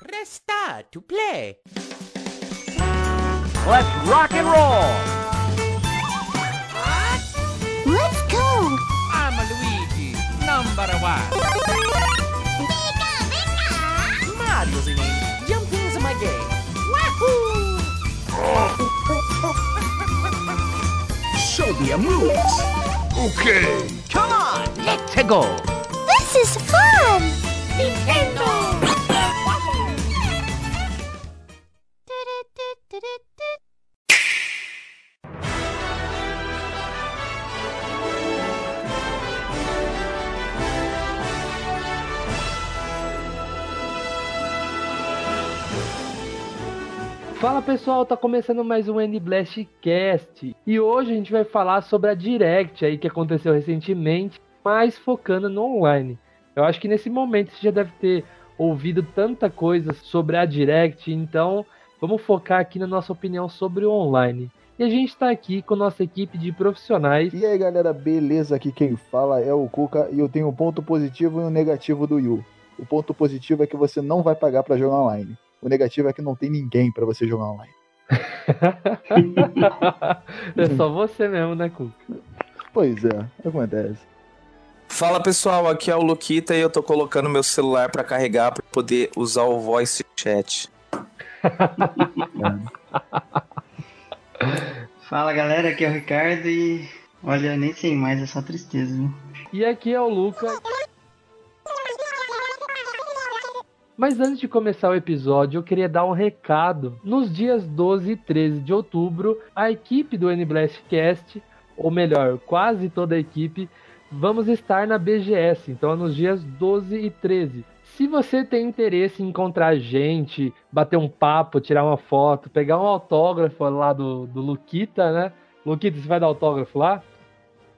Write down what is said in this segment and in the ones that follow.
Press start to play. Let's rock and roll! Let's go! I'm Luigi, number one. Mario's the name. Jumping's my game. Wahoo! Show me a move! Okay! Come on, let's go! This is fun! Nintendo! Fala pessoal, tá começando mais um N Blast Cast e hoje a gente vai falar sobre a Direct aí que aconteceu recentemente, mas focando no online. Eu acho que nesse momento você já deve ter ouvido tanta coisa sobre a Direct, então vamos focar aqui na nossa opinião sobre o online. E a gente está aqui com nossa equipe de profissionais. E aí galera, beleza? Aqui quem fala é o Cuca e eu tenho um ponto positivo e um negativo do Yu. O ponto positivo é que você não vai pagar pra jogar online. O negativo é que não tem ninguém pra você jogar online. é só você mesmo, né, Cuca? Pois é, acontece. Fala pessoal, aqui é o Luquita e eu tô colocando meu celular pra carregar pra poder usar o voice chat. Fala galera, aqui é o Ricardo e olha, nem sei mais, é só tristeza, viu? E aqui é o Luca. Mas antes de começar o episódio, eu queria dar um recado. Nos dias 12 e 13 de outubro, a equipe do NBlast Cast, ou melhor, quase toda a equipe, vamos estar na BGS. Então, é nos dias 12 e 13. Se você tem interesse em encontrar gente, bater um papo, tirar uma foto, pegar um autógrafo lá do, do Luquita, né? Luquita, você vai dar autógrafo lá?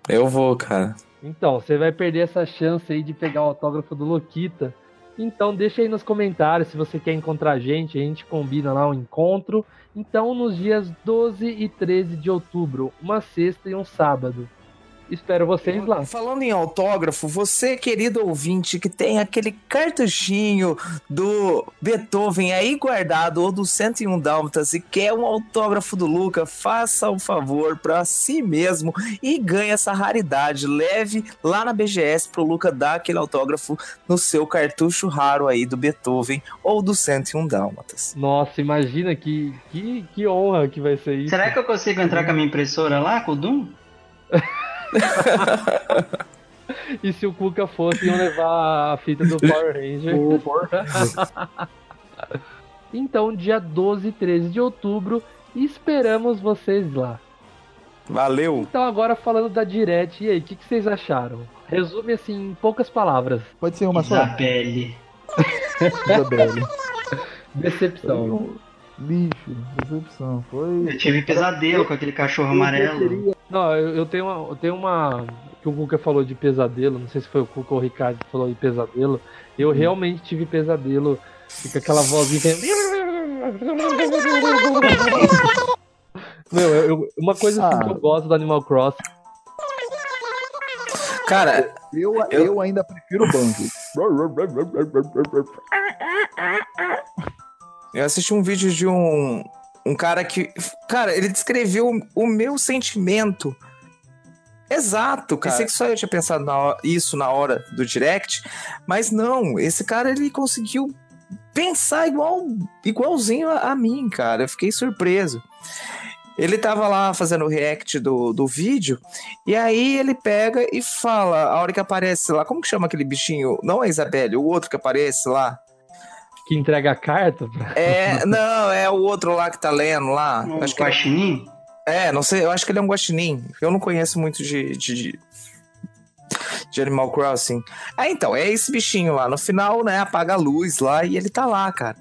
Eu vou, cara. Então, você vai perder essa chance aí de pegar o autógrafo do Luquita. Então deixa aí nos comentários se você quer encontrar a gente, a gente combina lá um encontro. Então nos dias 12 e 13 de outubro, uma sexta e um sábado. Espero vocês lá. Falando em autógrafo, você, querido ouvinte, que tem aquele cartuchinho do Beethoven aí guardado ou do 101 Dálmatas e quer um autógrafo do Luca, faça um favor para si mesmo e ganhe essa raridade. Leve lá na BGS pro Luca dar aquele autógrafo no seu cartucho raro aí do Beethoven ou do 101 Dálmatas. Nossa, imagina que, que, que honra que vai ser isso. Será que eu consigo entrar com a minha impressora lá, com o Doom? e se o Cuca fosse, iam levar a fita do Power Ranger. então, dia 12 e 13 de outubro, esperamos vocês lá. Valeu! Então, agora falando da Direct, e aí, o que, que, vocês acharam? Resume assim em poucas palavras. Pode ser uma só? Isabelle. Isabelle. Decepção. Lixo, decepção. Foi. Eu tive pesadelo com aquele cachorro amarelo. Não, eu, eu, tenho uma. Eu tenho uma. Que o Cuca falou de pesadelo, não sei se foi o Cuca ou o Ricardo que falou de pesadelo. Eu hum. realmente tive pesadelo. Fica aquela vozinha. Meu, eu, eu, uma coisa ah. que eu gosto do Animal Crossing. Cara, eu, eu... eu ainda prefiro o banjo. Eu assisti um vídeo de um, um cara que. Cara, ele descreveu o meu sentimento. Exato, cara. Pensei que só eu tinha pensado na hora, isso na hora do direct, mas não, esse cara ele conseguiu pensar igual, igualzinho a, a mim, cara. Eu fiquei surpreso. Ele tava lá fazendo o react do, do vídeo, e aí ele pega e fala, a hora que aparece lá, como que chama aquele bichinho? Não é Isabelle, o outro que aparece lá que entrega a carta? É, não, é o outro lá que tá lendo lá. Um acho que guaxinim? É, não sei, eu acho que ele é um guaxinim. Eu não conheço muito de, de, de Animal Crossing. É, então, é esse bichinho lá. No final, né, apaga a luz lá e ele tá lá, cara.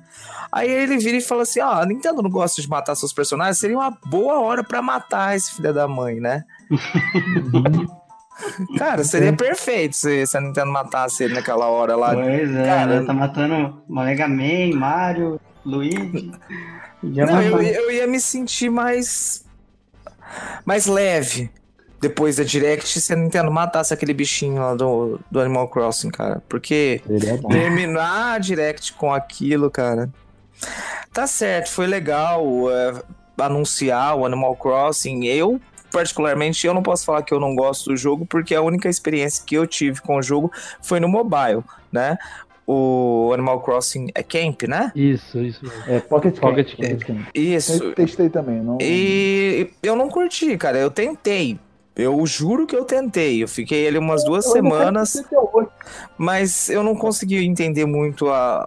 Aí ele vira e fala assim: Ó, oh, a Nintendo não gosta de matar seus personagens, seria uma boa hora para matar esse filho da mãe, né? Cara, seria perfeito se, se a Nintendo matasse ele naquela hora lá. Pois é, Cara, né? tá matando Mega Man, Mario, Luigi. Não, eu, eu ia me sentir mais. mais leve. depois da Direct se a Nintendo matasse aquele bichinho lá do, do Animal Crossing, cara. Porque bom. terminar a Direct com aquilo, cara. Tá certo, foi legal é, anunciar o Animal Crossing. Eu, particularmente, eu não posso falar que eu não gosto do jogo, porque a única experiência que eu tive com o jogo foi no mobile, né? O Animal Crossing é Camp, né? Isso, isso. É, Pocket Camp. Pocket Camp. Camp. Isso. Eu testei também. Não... E eu não curti, cara. Eu tentei. Eu juro que eu tentei. Eu fiquei ali umas duas Eu ainda quero semanas, mas eu não consegui entender muito a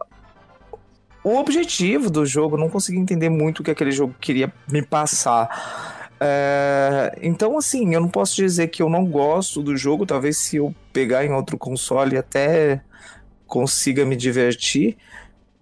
o objetivo do jogo. Não consegui entender muito o que aquele jogo queria me passar. É, Então, assim, eu não posso dizer que eu não gosto do jogo. Talvez se eu pegar em outro console até consiga me divertir.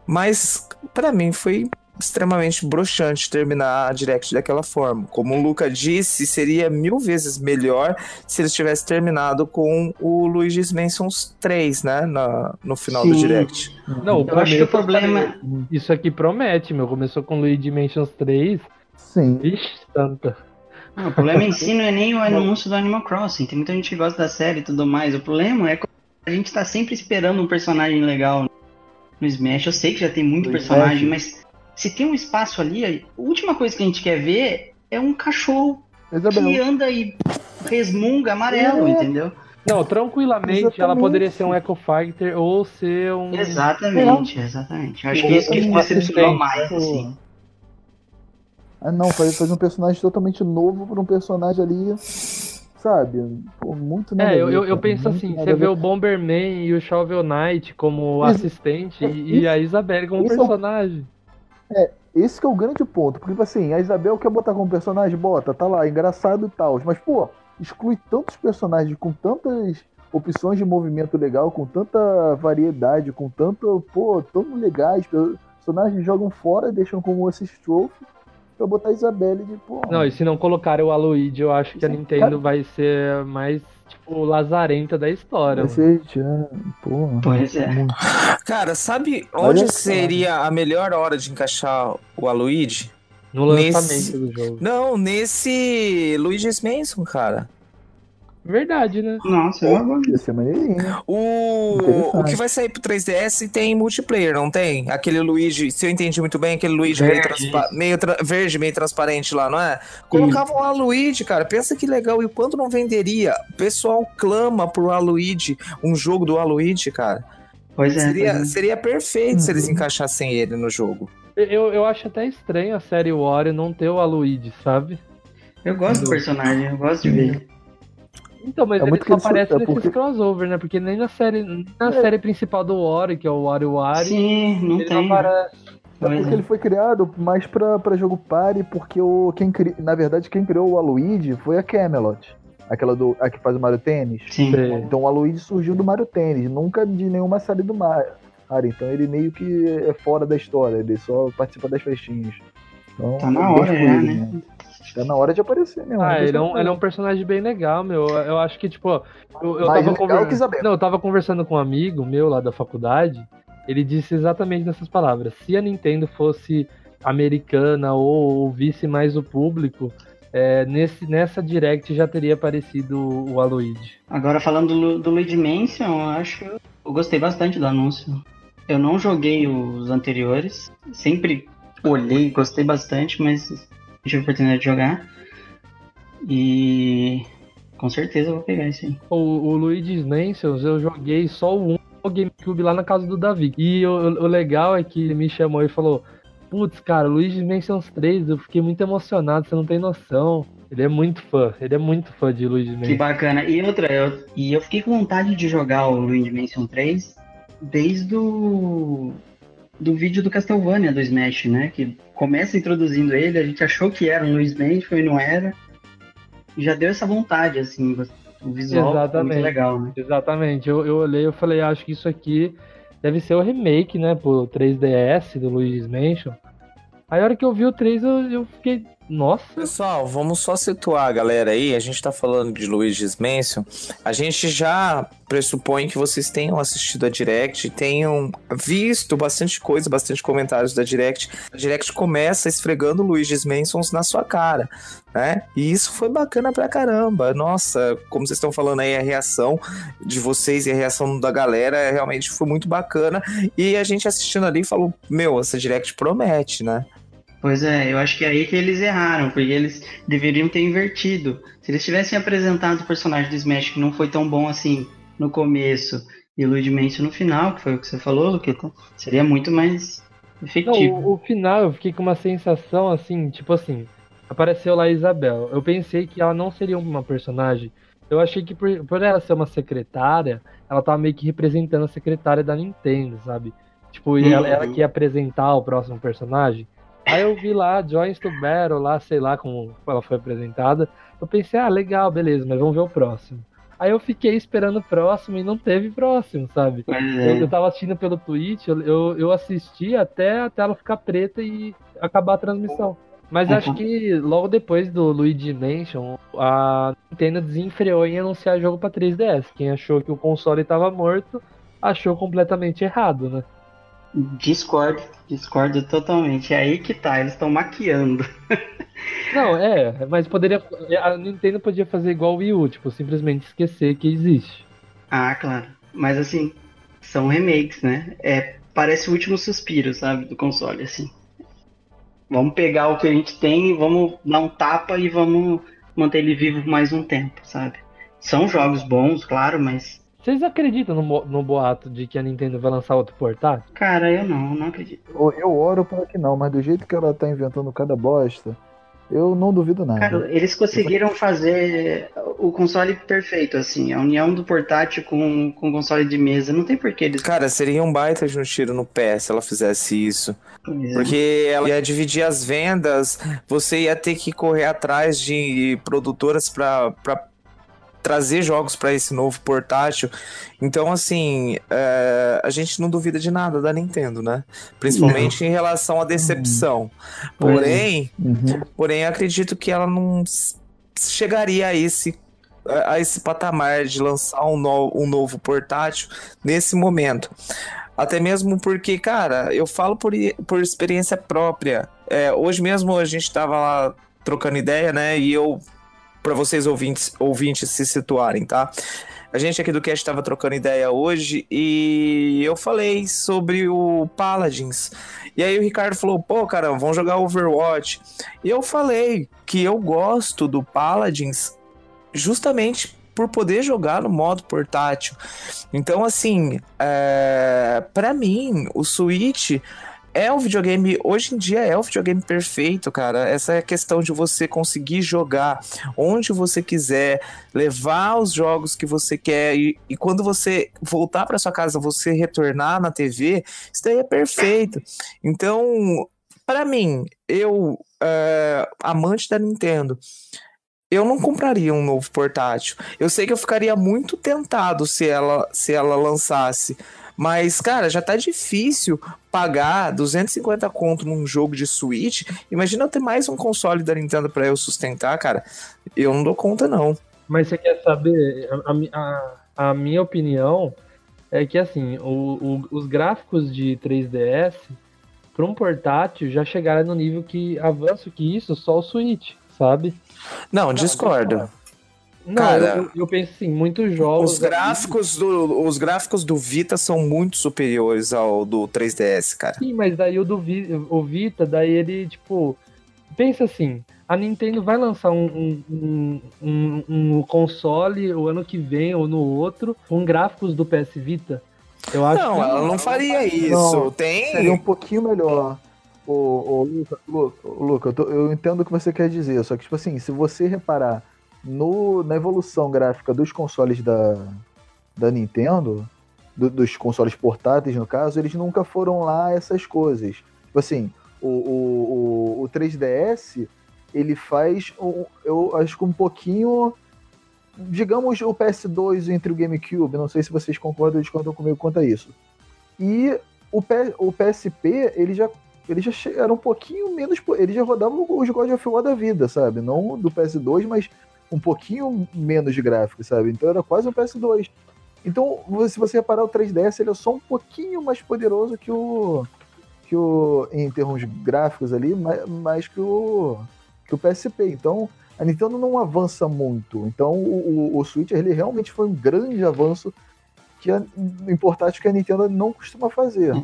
Mas pra mim foi extremamente broxante terminar a Direct daquela forma. Como o Luca disse, seria mil vezes melhor se eles tivessem terminado com o Luigi's Mansion 3, né? Na, no final do Sim. Direct. Não, o Eu acho que o problema. Isso aqui promete, meu. Começou com Luigi Dimensions 3. Sim. Vixe, tanta. Não, o problema em si não é nem o anúncio do Animal Crossing. Tem muita gente que gosta da série e tudo mais. O problema é que a gente tá sempre esperando um personagem legal no Smash. Eu sei que já tem muito No personagem, Smash. mas se tem um espaço ali, a última coisa que a gente quer ver é um cachorro que Isabel. anda e resmunga amarelo, É. entendeu? Não, tranquilamente, ela Exatamente. poderia ser um Echo Fighter ou ser um. Exatamente, exatamente. Eu acho que é isso que Um decepcionou mais, tipo, assim. Ah, não, fazer, fazer um personagem totalmente novo pra um personagem ali, sabe? Pô, muito nada É, eu, eu, eu penso assim, você vê o Bomberman e o Shovel Knight como Isso- assistente é, e a Isabelle como isso é personagem. Esse que é o grande ponto. Porque, tipo assim, a Isabel quer botar como personagem, bota, tá lá, engraçado e tal. Mas, pô, exclui tantos personagens com tantas opções de movimento legal, com tanta variedade, com tanto, pô, tão legais. Personagens jogam fora, deixam como assist trophy pra botar a Isabelle de, pô. Não, e se não colocarem o Aloyd, eu acho que a Nintendo cara. vai ser mais, tipo, lazarenta da história. vai ser, pô. Pois é. muito. Cara, sabe Olha onde só. seria a melhor hora de encaixar o Aluigi? No lançamento Nesse- do jogo. Não, nesse Luigi's Mansion, cara. Verdade, né? Nossa, é uma. Ia ser maneirinho. O, o que vai sair pro 3DS tem multiplayer, não tem? Aquele Luigi, se eu entendi muito bem, aquele Luigi meio, Verde, transpa- meio tra- verde, meio transparente lá, não é? Colocavam lá Luigi, cara. Pensa que legal. E o quanto não venderia? O pessoal clama pro Aluigi, um jogo do Aluigi, cara. Pois é. Seria, pois é. seria perfeito se eles Uhum. encaixassem ele no jogo. Eu, eu acho até estranho a série Wario não ter o Aloyd, sabe? Eu gosto do personagem, eu gosto de ver. Então, mas É ele só ele só- aparece é nesses porque- crossover, né? Porque nem na série, nem na É. série principal do Wario, que é o Wario Wario, Sim, não ele tem. não aparece. É porque é. ele foi criado mais pra, pra jogo party, porque o, quem cri... na verdade quem criou o Aluigi foi a Camelot. Aquela do, a que faz o Mario Tênis. Sim. Então o Aluigi surgiu do Mario Tênis, nunca de nenhuma série do Mario. Então ele meio que é fora da história, ele só participa das festinhas. Então, Tá na hora já, excluído, né? Tá na hora de aparecer mesmo. Ah, não ele é, um, ele é um personagem bem legal, meu. Eu acho que, tipo, eu, eu Mais tava legal conver- que Isabel. Não, eu tava conversando com um amigo meu lá da faculdade. Ele disse exatamente nessas palavras. Se a Nintendo fosse americana ou ouvisse mais o público, é, nesse, nessa direct já teria aparecido o Aloyd. Agora falando do, do Luigi Mansion, eu acho que eu, gostei bastante do anúncio. Eu não joguei os anteriores, sempre olhei, gostei bastante, mas tive a oportunidade de jogar. E com certeza eu vou pegar isso aí. O, o Luigi's eu joguei só o 1 no GameCube lá na casa do Davi. E o, o legal é que ele me chamou e falou: Putz, cara, Luigi's Mansions 3, eu fiquei muito emocionado, você não tem noção. Ele é muito fã, ele é muito fã de Luigi's Que Mansions. bacana. E outra, eu, e eu fiquei com vontade de jogar o Luigi Mansion 3 desde o do vídeo do Castlevania do Smash, né? Que começa introduzindo ele, a gente achou que era um Luigi Mansion e não era. E já deu essa vontade, assim, o visual Exatamente. muito legal, né? Exatamente, eu, eu olhei e falei, acho que isso aqui deve ser o remake, né, pro 3DS do Luigi's Mansion. Aí a hora que eu vi o 3, eu, eu fiquei Nossa. Pessoal, vamos só situar a galera aí. A gente tá falando de Luigi's Mansion. A gente já pressupõe que vocês tenham assistido a Direct, tenham visto bastante coisa, bastante comentários da Direct. A Direct começa esfregando Luigi's Mansion na sua cara, né? E isso foi bacana pra caramba. Nossa, como vocês estão falando aí, a reação de vocês e a reação da galera realmente foi muito bacana. E a gente assistindo ali falou: Meu, essa Direct promete, né? Pois é, eu acho que é aí que eles erraram, porque eles deveriam ter invertido. Se eles tivessem apresentado o personagem do Smash que não foi tão bom assim no começo e Mansion no final, que foi o que você falou, Luqueta, seria muito mais efetivo. Não, o, o, final eu fiquei com uma sensação assim, tipo assim, apareceu lá a Isabel. Eu pensei que ela não seria uma personagem. Eu achei que por, por ela ser uma secretária, ela tava meio que representando a secretária da Nintendo, sabe? Tipo, uhum. ela, ela que ia apresentar o próximo personagem. Aí eu vi lá, Joins to Battle, lá, sei lá como ela foi apresentada. Eu pensei, ah, legal, beleza, mas vamos ver o próximo. Aí eu fiquei esperando o próximo e não teve próximo, sabe? É. Eu, eu tava assistindo pelo Twitch, eu, eu assisti até a tela ficar preta e acabar a transmissão. Mas uhum. acho que logo depois do Luigi Mansion, a Nintendo desenfreou em anunciar jogo pra 3DS. Quem achou que o console tava morto, achou completamente errado, né? Discordo, discordo totalmente. É aí que tá, eles estão maquiando. Não, é, mas poderia. A Nintendo podia fazer igual o Wii U, tipo, simplesmente esquecer que existe. Ah, claro. Mas assim, são remakes, né? É, parece o último suspiro, sabe, do console, assim. Vamos pegar o que a gente tem e vamos dar um tapa e vamos manter ele vivo mais um tempo, sabe? São jogos bons, claro, mas vocês acreditam no, no boato de que a Nintendo vai lançar outro portátil? Cara, eu não, não acredito. Eu, eu oro para que não, mas do jeito que ela tá inventando cada bosta, eu não duvido nada. Cara, eles conseguiram fazer o console perfeito, assim, a união do portátil com, com o console de mesa. Não tem porquê eles. Cara, seria um baita de um tiro no pé se ela fizesse isso. É. Porque ela ia dividir as vendas, você ia ter que correr atrás de produtoras para trazer jogos para esse novo portátil. Então, assim, é, a gente não duvida de nada da Nintendo, né? Principalmente não. em relação à decepção. Uhum. Porém, uhum. porém, acredito que ela não chegaria a esse a esse patamar de lançar um, no, um novo portátil nesse momento. Até mesmo porque, cara, eu falo por, por experiência própria. É, hoje mesmo a gente tava lá trocando ideia, né? E eu para vocês ouvintes, ouvintes se situarem, tá? A gente aqui do cast estava trocando ideia hoje e eu falei sobre o Paladins. E aí o Ricardo falou: pô, caramba, vamos jogar Overwatch. E eu falei que eu gosto do Paladins justamente por poder jogar no modo portátil. Então, assim, é... para mim, o Switch é o videogame, hoje em dia é o videogame perfeito, cara. Essa é questão de você conseguir jogar onde você quiser, levar os jogos que você quer e, e quando você voltar para sua casa, você retornar na TV, isso daí é perfeito. Então, para mim, eu, é, amante da Nintendo, eu não compraria um novo portátil. Eu sei que eu ficaria muito tentado se ela, se ela lançasse mas, cara, já tá difícil pagar 250 conto num jogo de Switch. Imagina eu ter mais um console da Nintendo para eu sustentar, cara. Eu não dou conta, não. Mas você quer saber? A, a, a minha opinião é que, assim, o, o, os gráficos de 3DS para um portátil já chegaram no nível que avanço que isso só o Switch, sabe? Não, discordo. Não, Cara, eu, eu, penso assim, muitos jogos. Os gráficos, do, os gráficos do Vita são muito superiores ao do 3DS, cara. Sim, mas daí o do o Vita, daí ele, tipo. Pensa assim, a Nintendo vai lançar um, um, um, um, console o ano que vem ou no outro com gráficos do PS Vita. Eu acho não, que ela não faria isso. Não, Tem. Seria um pouquinho melhor. O, o Luca, Luca, Luca eu, tô, eu entendo o que você quer dizer, só que, tipo assim, se você reparar no, na evolução gráfica dos consoles da, da Nintendo, do, dos consoles portáteis, no caso, eles nunca foram lá essas coisas. Tipo assim, o, o, o, o 3DS, ele faz, eu acho que um pouquinho, digamos, o PS2 entre o GameCube, não sei se vocês concordam ou discordam comigo quanto a isso. E o, P, o PSP, ele já ele já era um pouquinho menos. Ele já rodava os God of War da vida, sabe? Não do PS2, mas um pouquinho menos de gráfico, sabe? Então era quase um PS2. Então, se você reparar, o 3DS ele é só um pouquinho mais poderoso que o. que o. em termos gráficos ali, mais, mais que o. que o PSP. Então, a Nintendo não avança muito. Então, o, o, Switch ele realmente foi um grande avanço que em portátil que a Nintendo não costuma fazer.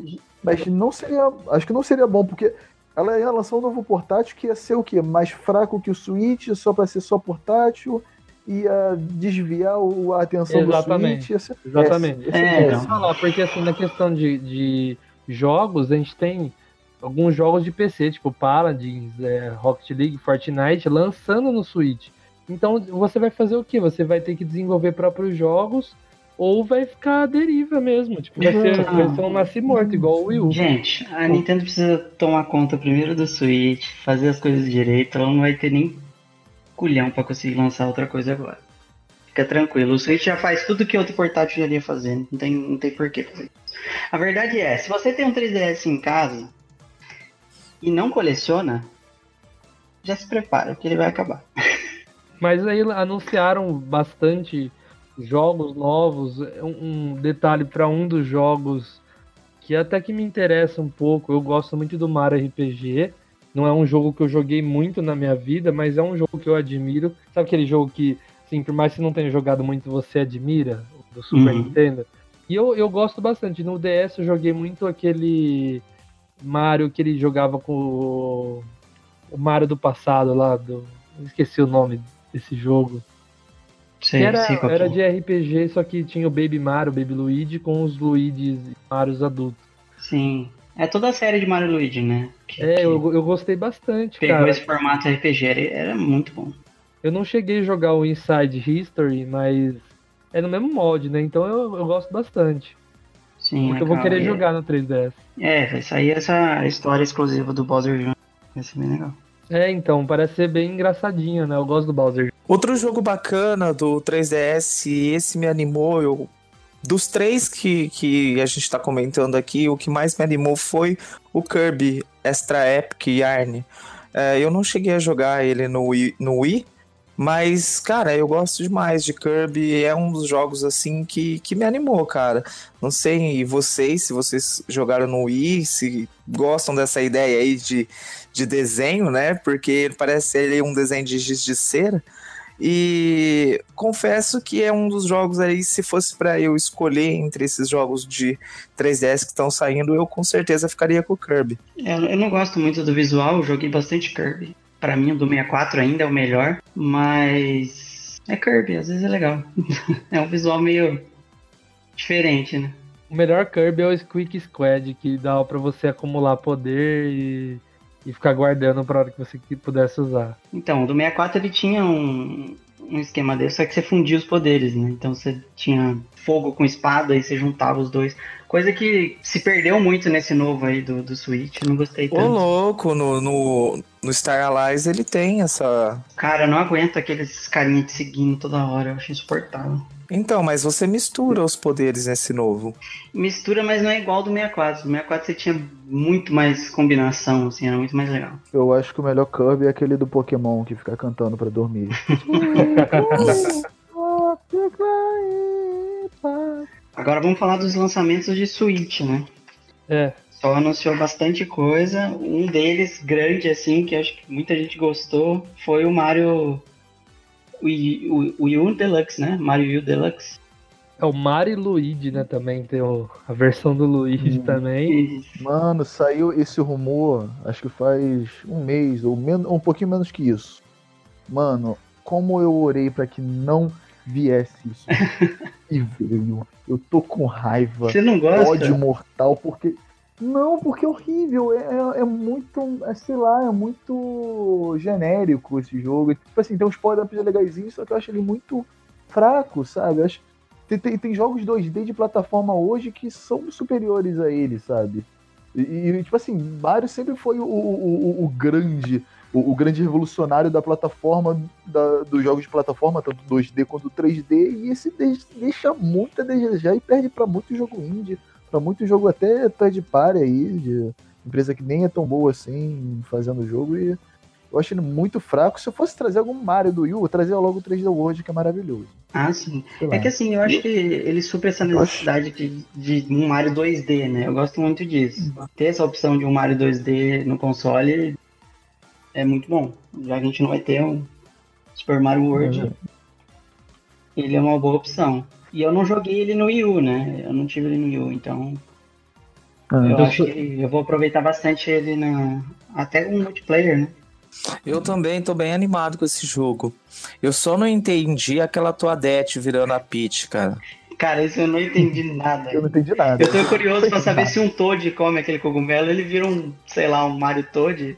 Mas não seria. Acho que não seria bom, porque ela ia lançar um novo portátil que ia ser o quê? Mais fraco que o Switch, só para ser só portátil, ia desviar o- a atenção Exatamente. do Switch. Ia ser Exatamente. É. Deixa eu falar, porque assim, na questão de, de jogos, a gente tem alguns jogos de PC, tipo Paladins, é, Rocket League, Fortnite, lançando no Switch. Então você vai fazer o quê? Você vai ter que desenvolver próprios jogos ou vai ficar à deriva mesmo. Tipo, vai ser, Não. vai ser um nasce morto, igual o Wii U. Gente, a Nintendo precisa tomar conta primeiro do Switch, fazer as coisas direito, ela não vai ter nem culhão pra conseguir lançar outra coisa agora. Fica tranquilo, o Switch já faz tudo que outro portátil já iria fazer, não tem, não tem porquê fazer isso. A verdade é, se você tem um 3DS em casa e não coleciona, já se prepara, que ele vai acabar. Mas aí anunciaram bastante jogos novos. Um, um detalhe para um dos jogos que até que me interessa um pouco. Eu gosto muito do Mario RPG. Não é um jogo que eu joguei muito na minha vida, mas é um jogo que eu admiro. Sabe aquele jogo que, assim, por mais que você não tenha jogado muito, você admira? Do Super Uhum. Nintendo. E eu, eu gosto bastante. No DS eu joguei muito aquele Mario que ele jogava com o, o Mario do passado lá. Do, esqueci o nome desse jogo. Sei, era, sei era é. de RPG, só que tinha o Baby Mario, o Baby Luigi com os Luigis e Marios adultos. Sim. É toda a série de Mario e Luigi, né? Que, É, que eu, eu gostei bastante, pegou cara. esse formato RPG, era, era muito bom. Eu não cheguei a jogar o Inside History, mas é no mesmo molde, né? Então eu, eu gosto bastante. Sim, Porque eu vou querer E- jogar no 3DS. É, vai sair essa história exclusiva do Bowser Jr. Vai ser bem legal. É, então, parece ser bem engraçadinho, né? Eu gosto do Bowser. Outro jogo bacana do 3DS, e esse me animou, eu dos três que, que a gente tá comentando aqui, o que mais me animou foi o Kirby Extra Epic Yarn. É, eu não cheguei a jogar ele no Wii, no Wii, mas, cara, eu gosto demais de Kirby. É um dos jogos, assim, que, que me animou, cara. Não sei vocês, se vocês jogaram no Wii, se gostam dessa ideia aí de, de desenho, né? Porque ele parece ser um desenho de giz de cera. E confesso que é um dos jogos aí, se fosse para eu escolher entre esses jogos de 3DS que estão saindo, eu com certeza ficaria com o Kirby. Eu, eu não gosto muito do visual, joguei bastante Kirby. Pra mim, o do 64 ainda é o melhor, mas é Kirby, às vezes é legal. é um visual meio diferente, né? O melhor Kirby é o Squeak Squad, que dá pra você acumular poder e, e ficar guardando pra hora que você pudesse usar. Então, o do 64 ele tinha um, um esquema desse, só que você fundia os poderes, né? Então você tinha fogo com espada e você juntava os dois. Coisa que se perdeu muito nesse novo aí do, do Switch, não gostei Ô, tanto. louco, no, no, no Star Allies ele tem essa. Cara, eu não aguento aqueles carinha te seguindo toda hora, eu acho insuportável. Então, mas você mistura os poderes nesse novo. Mistura, mas não é igual ao do 64. Do 64 você tinha muito mais combinação, assim, era muito mais legal. Eu acho que o melhor Kirby é aquele do Pokémon que fica cantando pra dormir. Agora vamos falar dos lançamentos de Switch, né? É, Só anunciou bastante coisa. Um deles, grande assim, que acho que muita gente gostou, foi o Mario Wii, o, Wii U Deluxe, né? Mario Wii U Deluxe. é o Mario Luigi, né? Também tem o- a versão do Luigi também. E- Mano, saiu esse rumor, acho que faz um mês, ou men um pouquinho menos que isso. Mano, como eu orei pra que não viesse isso. e veio. Eu tô com raiva. Você não gosta? ódio mortal, porque. Não, porque é horrível. É, é- é muito. é, sei lá, é muito genérico esse jogo. Tipo assim, tem uns power-ups legaisinhos, só que eu acho ele muito fraco, sabe? Eu acho, tem, tem, tem jogos 2D de plataforma hoje que são superiores a ele, sabe? E, e, tipo assim, Mario sempre foi o, o, o- o grande. O, o grande revolucionário da plataforma, da, dos jogos de plataforma, tanto 2D quanto 3D, e esse de- deixa muito a desejar e perde pra muito jogo indie, pra muito jogo até third party aí, de Empresa que nem é tão boa assim fazendo o jogo e eu acho ele muito fraco. Se eu fosse trazer algum Mario do Wii eu trazia logo o 3D World, que é maravilhoso. Ah, sim. É que assim, eu acho que ele supra essa necessidade de, de um Mario 2D, né? Eu gosto muito disso. Ter essa opção de um Mario 2D no console é muito bom. Já que a gente não vai ter um Super Mario World, Uhum. ele é uma boa opção. E eu não joguei ele no Wii U, né? Eu não tive ele no Wii U, então Ah, eu eu acho que eu vou aproveitar bastante ele na. Até um multiplayer, né? Eu também tô bem animado com esse jogo. Eu só não entendi aquela Toadette virando a Peach, cara. Cara, isso eu não entendi nada. eu não entendi nada. Eu tô curioso pra saber se um Toad come aquele cogumelo, ele vira um, sei lá, um Mario Toad.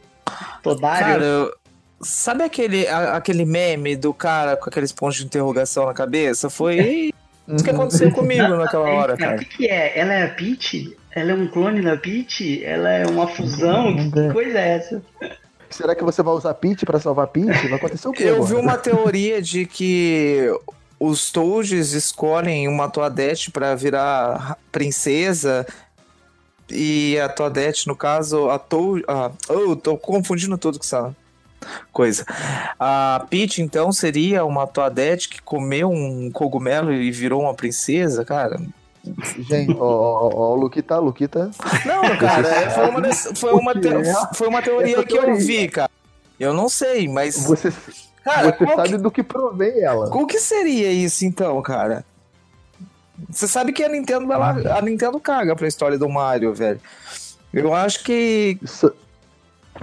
Todário. Cara, eu- sabe aquele, a- aquele meme do cara com aquele pontos de interrogação na cabeça? Foi isso que aconteceu comigo naquela hora, O cara. que, que é? Ela é a Peach? Ela é um clone da Peach? Ela é uma fusão? Que, que coisa é essa? Será que você vai usar Peach pra salvar Peach? Vai acontecer o quê? Eu agora? vi uma teoria de que os Toads escolhem uma Toadette pra virar princesa e a Toadette, no caso, a Toad... Ah, oh, tô confundindo tudo com essa coisa. A Peach, então, seria uma Toadette que comeu um cogumelo e virou uma princesa, cara? Gente, ó, ó, ó, Luquita, Luquita. Não, cara, é- foi uma, foi uma, te- foi uma teoria que eu vi, cara. Eu não sei, mas... Você, Cara, você sabe que- do que provém ela. O que seria isso então, cara? Você sabe que a Nintendo, ela, a Nintendo caga pra história do Mario, velho. Eu acho que Isso,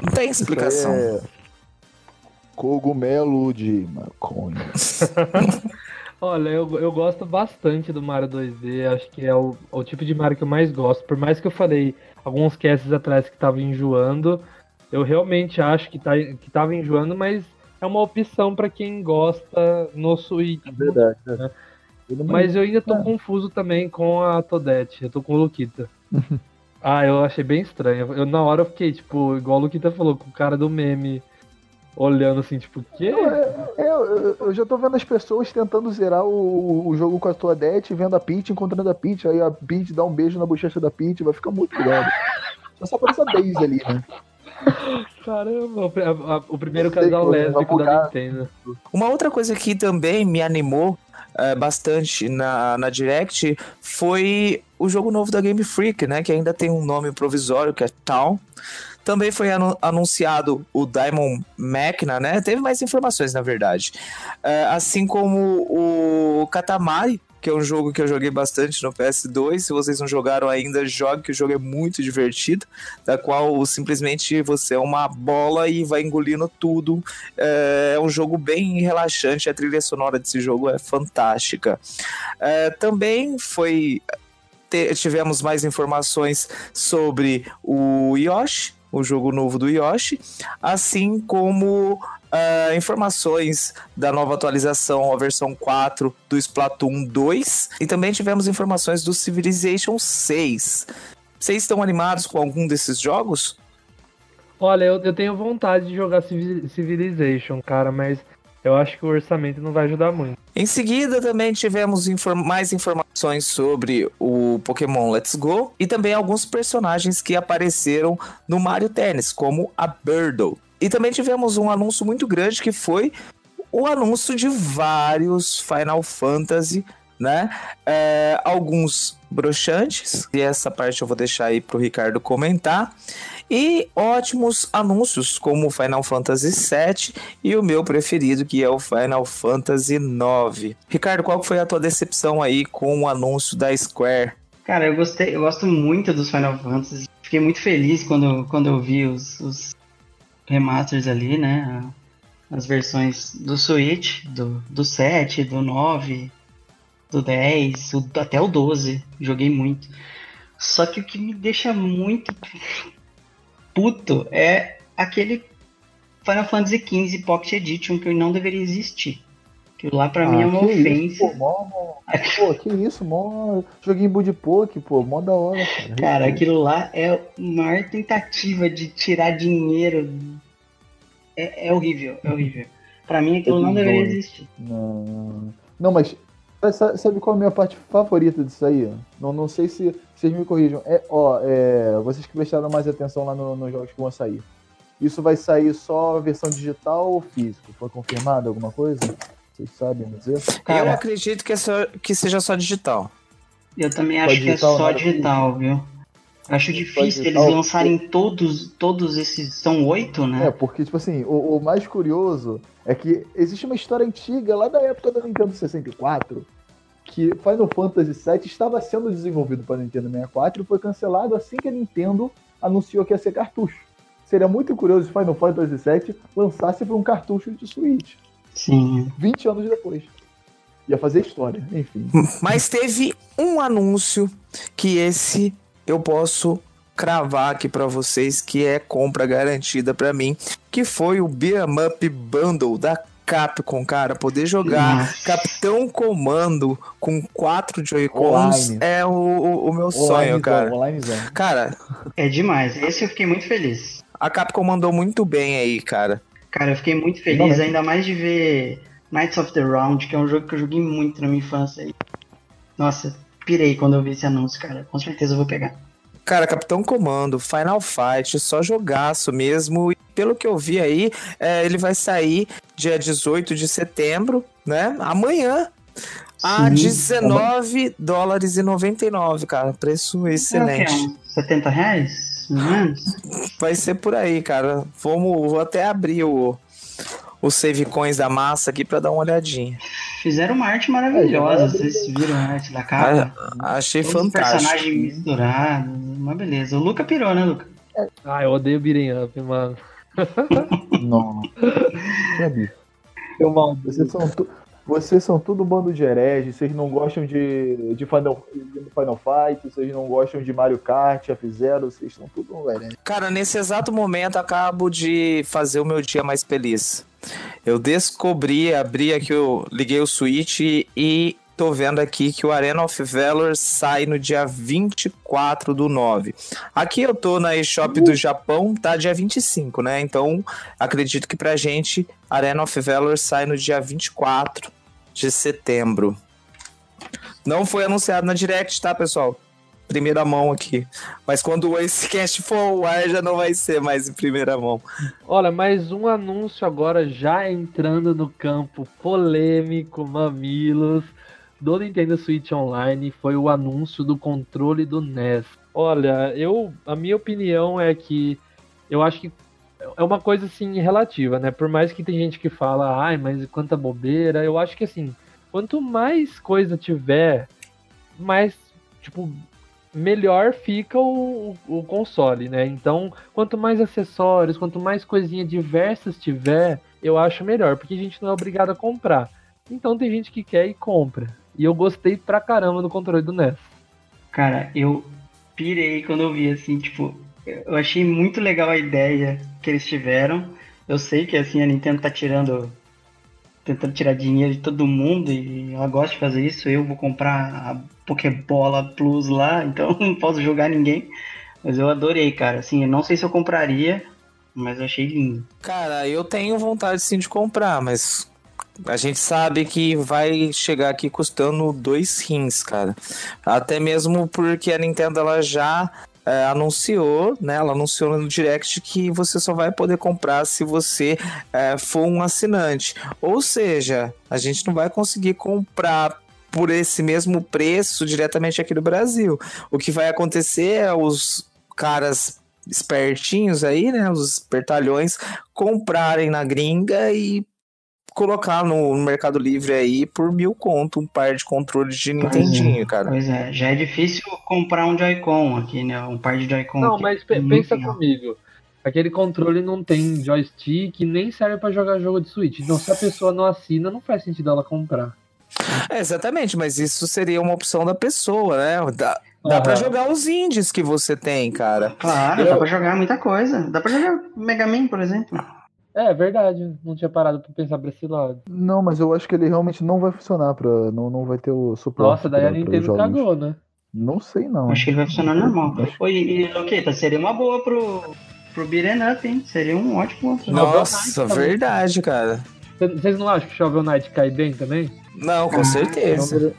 não tem isso explicação. é cogumelo de maconha. Olha, eu, eu gosto bastante do Mario 2D, acho que é o, o tipo de Mario que eu mais gosto. Por mais que eu falei alguns casts atrás que tava enjoando, eu realmente acho que, tá, que tava enjoando, mas é uma opção pra quem gosta no Switch. Verdade. né? Mundo- Mas eu ainda tô É. confuso também com a Toadette, eu tô com o Luquita. ah, eu achei bem estranho. Eu, na hora eu fiquei, tipo, igual o Luquita falou, com o cara do meme olhando assim, tipo, quê? É, eu, eu já tô vendo as pessoas tentando zerar o, o jogo com a Toadette, vendo a Peach, encontrando a Peach, aí a Peach dá um beijo na bochecha da Peach, vai ficar muito legal. Só aparece a Daisy ali, né? Caramba, o, a- a- o primeiro Eu casal vai lésbico da. Nintendo. Uma outra coisa que também me animou eh, bastante na, na Direct foi o jogo novo da Game Freak, né? Que ainda tem um nome provisório, que é Town. Também foi anu- anunciado o Diamond Machina, né? Teve mais informações, na verdade. Eh, assim como o Katamari, que é um jogo que eu joguei bastante no PS2. Se vocês não jogaram ainda, jogue, que o jogo é muito divertido. Da qual simplesmente você é uma bola e vai engolindo tudo. É é um jogo bem relaxante. A trilha sonora desse jogo é fantástica. É, também foi. tivemos mais informações sobre o Yoshi, o jogo novo do Yoshi, assim como ah, informações da nova atualização, a versão 4 do Splatoon 2, e também tivemos informações do Civilization 6. Vocês estão animados com algum desses jogos? Olha, eu, eu tenho vontade de jogar Civi- Civilization, cara, mas eu acho que o orçamento não vai ajudar muito. Em seguida, também tivemos infor- mais informações sobre o Pokémon Let's Go e também alguns personagens que apareceram no Mario Tennis, como a Birdo. E também tivemos um anúncio muito grande que foi o anúncio de vários Final Fantasy, né? É, alguns broxantes, e essa parte eu vou deixar aí pro Ricardo comentar. E ótimos anúncios, como o Final Fantasy VII e o meu preferido, que é o Final Fantasy IX. Ricardo, qual foi a tua decepção aí com o anúncio da Square? Cara, eu gostei, eu gosto muito dos Final Fantasy. Fiquei muito feliz quando, quando eu vi os, os remasters ali, né? As versões do Switch, do, do 7, do 9, do 10, o- até o 12. Joguei muito. Só que o que me deixa muito puto é aquele Final Fantasy XV Pocket Edition que não deveria existir. Que lá pra mim é uma Ah, que Isso, ofensa. pô, mó, pô, que isso, mó. Joguinho Bud Poke, pô, mó da hora, cara. Cara, aquilo lá é a maior tentativa de tirar dinheiro. É, é horrível, é horrível. Pra mim aquilo não deveria existir. Não, não, mas Sabe, qual é a minha parte favorita disso aí? Não, não sei se vocês me corrijam. É, ó, é, vocês que prestaram mais atenção lá no- nos jogos que vão sair. Isso vai sair só versão digital ou físico? Foi confirmado alguma coisa? Vocês sabem dizer? Eu Cara, acredito que, é só- que seja só digital. eu também acho que é só nada digital, viu? Acho difícil eles lançarem todos, todos esses. São oito, É, né? porque, tipo assim, o, o mais curioso é que existe uma história antiga lá da época da Nintendo 64 que Final Fantasy VII estava sendo desenvolvido para Nintendo 64 e foi cancelado assim que a Nintendo anunciou que ia ser cartucho. Seria muito curioso se Final Fantasy VII lançasse para um cartucho de Switch, Sim. 20 anos depois. Ia fazer história, enfim. Mas teve um anúncio que esse eu posso cravar aqui pra vocês que é compra garantida pra mim, que foi o Beat 'em Up Bundle da Capcom, cara, poder jogar Nossa. Capitão Comando com quatro Joy-Cons Online. é o, o- o meu sonho, Onlinezão, cara. Cara, É demais. Esse eu fiquei muito feliz. a Capcom mandou muito bem aí, cara. Cara, eu fiquei muito feliz, ainda mais de ver Knights of the Round, que é um jogo que eu joguei muito na minha infância. Nossa, pirei quando eu vi esse anúncio, cara. Com certeza eu vou pegar. Cara, Capitão Comando, Final Fight, só jogaço mesmo. E pelo que eu vi aí, é, ele vai sair dia 18 de setembro, né? Amanhã. A Sim. 19 dólares e 99, cara. Preço É o excelente. Uns 70 reais? Mais? Vai ser por aí, cara. Vamos, vou até abrir o, o save coins da massa aqui pra dar uma olhadinha. Fizeram uma arte maravilhosa, É, vocês viram a arte da capa? Achei Todos os fantástico. personagens misturados, uma beleza. O Luca pirou, né, Luca? Ah, eu odeio beating up, mano. Não. Eu mal. Vocês são, tu- vocês são tudo um bando de hereges, vocês não gostam de, de, Final, de Final Fight, vocês não gostam de Mario Kart, F-Zero, vocês são tudo um herege. Cara, nesse exato momento acabo de fazer o meu dia mais feliz. Eu descobri, abri aqui, eu liguei o Switch e tô vendo aqui que o Arena of Valor sai no dia 24 do 9. Aqui eu tô na eShop do Japão, tá dia 25, né? Então, acredito que pra gente Arena of Valor sai no dia 24 de setembro. Não foi anunciado na Direct, tá, pessoal? Primeira mão aqui. Mas quando esse cast for ao ar, já não vai ser mais em primeira mão. Olha, mais um anúncio agora já entrando no campo polêmico, mamilos, do Nintendo Switch Online foi o anúncio do controle do NES. Olha, eu, a minha opinião é que eu acho que é uma coisa assim relativa, né? Por mais que tem gente que fala, ai, mas quanta bobeira, eu acho que assim, quanto mais coisa tiver, mais, tipo, melhor fica o, o, console, né? Então, quanto mais acessórios, quanto mais coisinha diversas tiver, eu acho melhor, porque a gente não é obrigado a comprar. Então tem gente que quer e compra. E eu gostei pra caramba do controle do NES. Cara, eu pirei quando eu vi, assim, tipo, eu achei muito legal a ideia que eles tiveram. Eu sei que, assim, a Nintendo tá tirando, tentando tirar dinheiro de todo mundo e ela gosta de fazer isso. Eu vou comprar a Pokébola Plus lá, então não posso jogar ninguém. Mas eu adorei, cara. Assim, eu não sei se eu compraria, mas eu achei lindo. Cara, eu tenho vontade sim de comprar, mas a gente sabe que vai chegar aqui custando dois rins, cara. Até mesmo porque a Nintendo ela já é, anunciou, né? Ela anunciou no Direct que você só vai poder comprar se você é, for um assinante. Ou seja, a gente não vai conseguir comprar por esse mesmo preço diretamente aqui no Brasil. O que vai acontecer é os caras espertinhos aí, né? Os espertalhões comprarem na gringa e colocar no Mercado Livre aí por mil conto um par de controles de Nintendinho, cara. Pois é, já é difícil comprar um Joy-Con aqui, né? Um par de Joy-Con. Não, aqui. mas pensa legal. comigo. Aquele controle não tem joystick, nem serve pra jogar jogo de Switch. Então, se a pessoa não assina, não faz sentido ela comprar. É, exatamente, mas isso seria uma opção da pessoa, né? Dá, dá pra jogar os indies que você tem, cara. Claro, Eu- dá pra jogar muita coisa. Dá pra jogar Mega Man, por exemplo. É, verdade. Não tinha parado pra pensar pra esse lado. Não, mas eu acho que ele realmente não vai funcionar pra. Não, não vai ter o suporte. Nossa, daí a pra- pra Nintendo jogos. cagou, né? Não sei não. Acho que ele vai funcionar normal. Oi, e Loqueta, seria uma boa pro, pro Beat'em Up, hein? Seria um ótimo. Nossa, Knight verdade, cara. Cê- Vocês não acham que Shovel Knight cai bem também? Não, com certeza.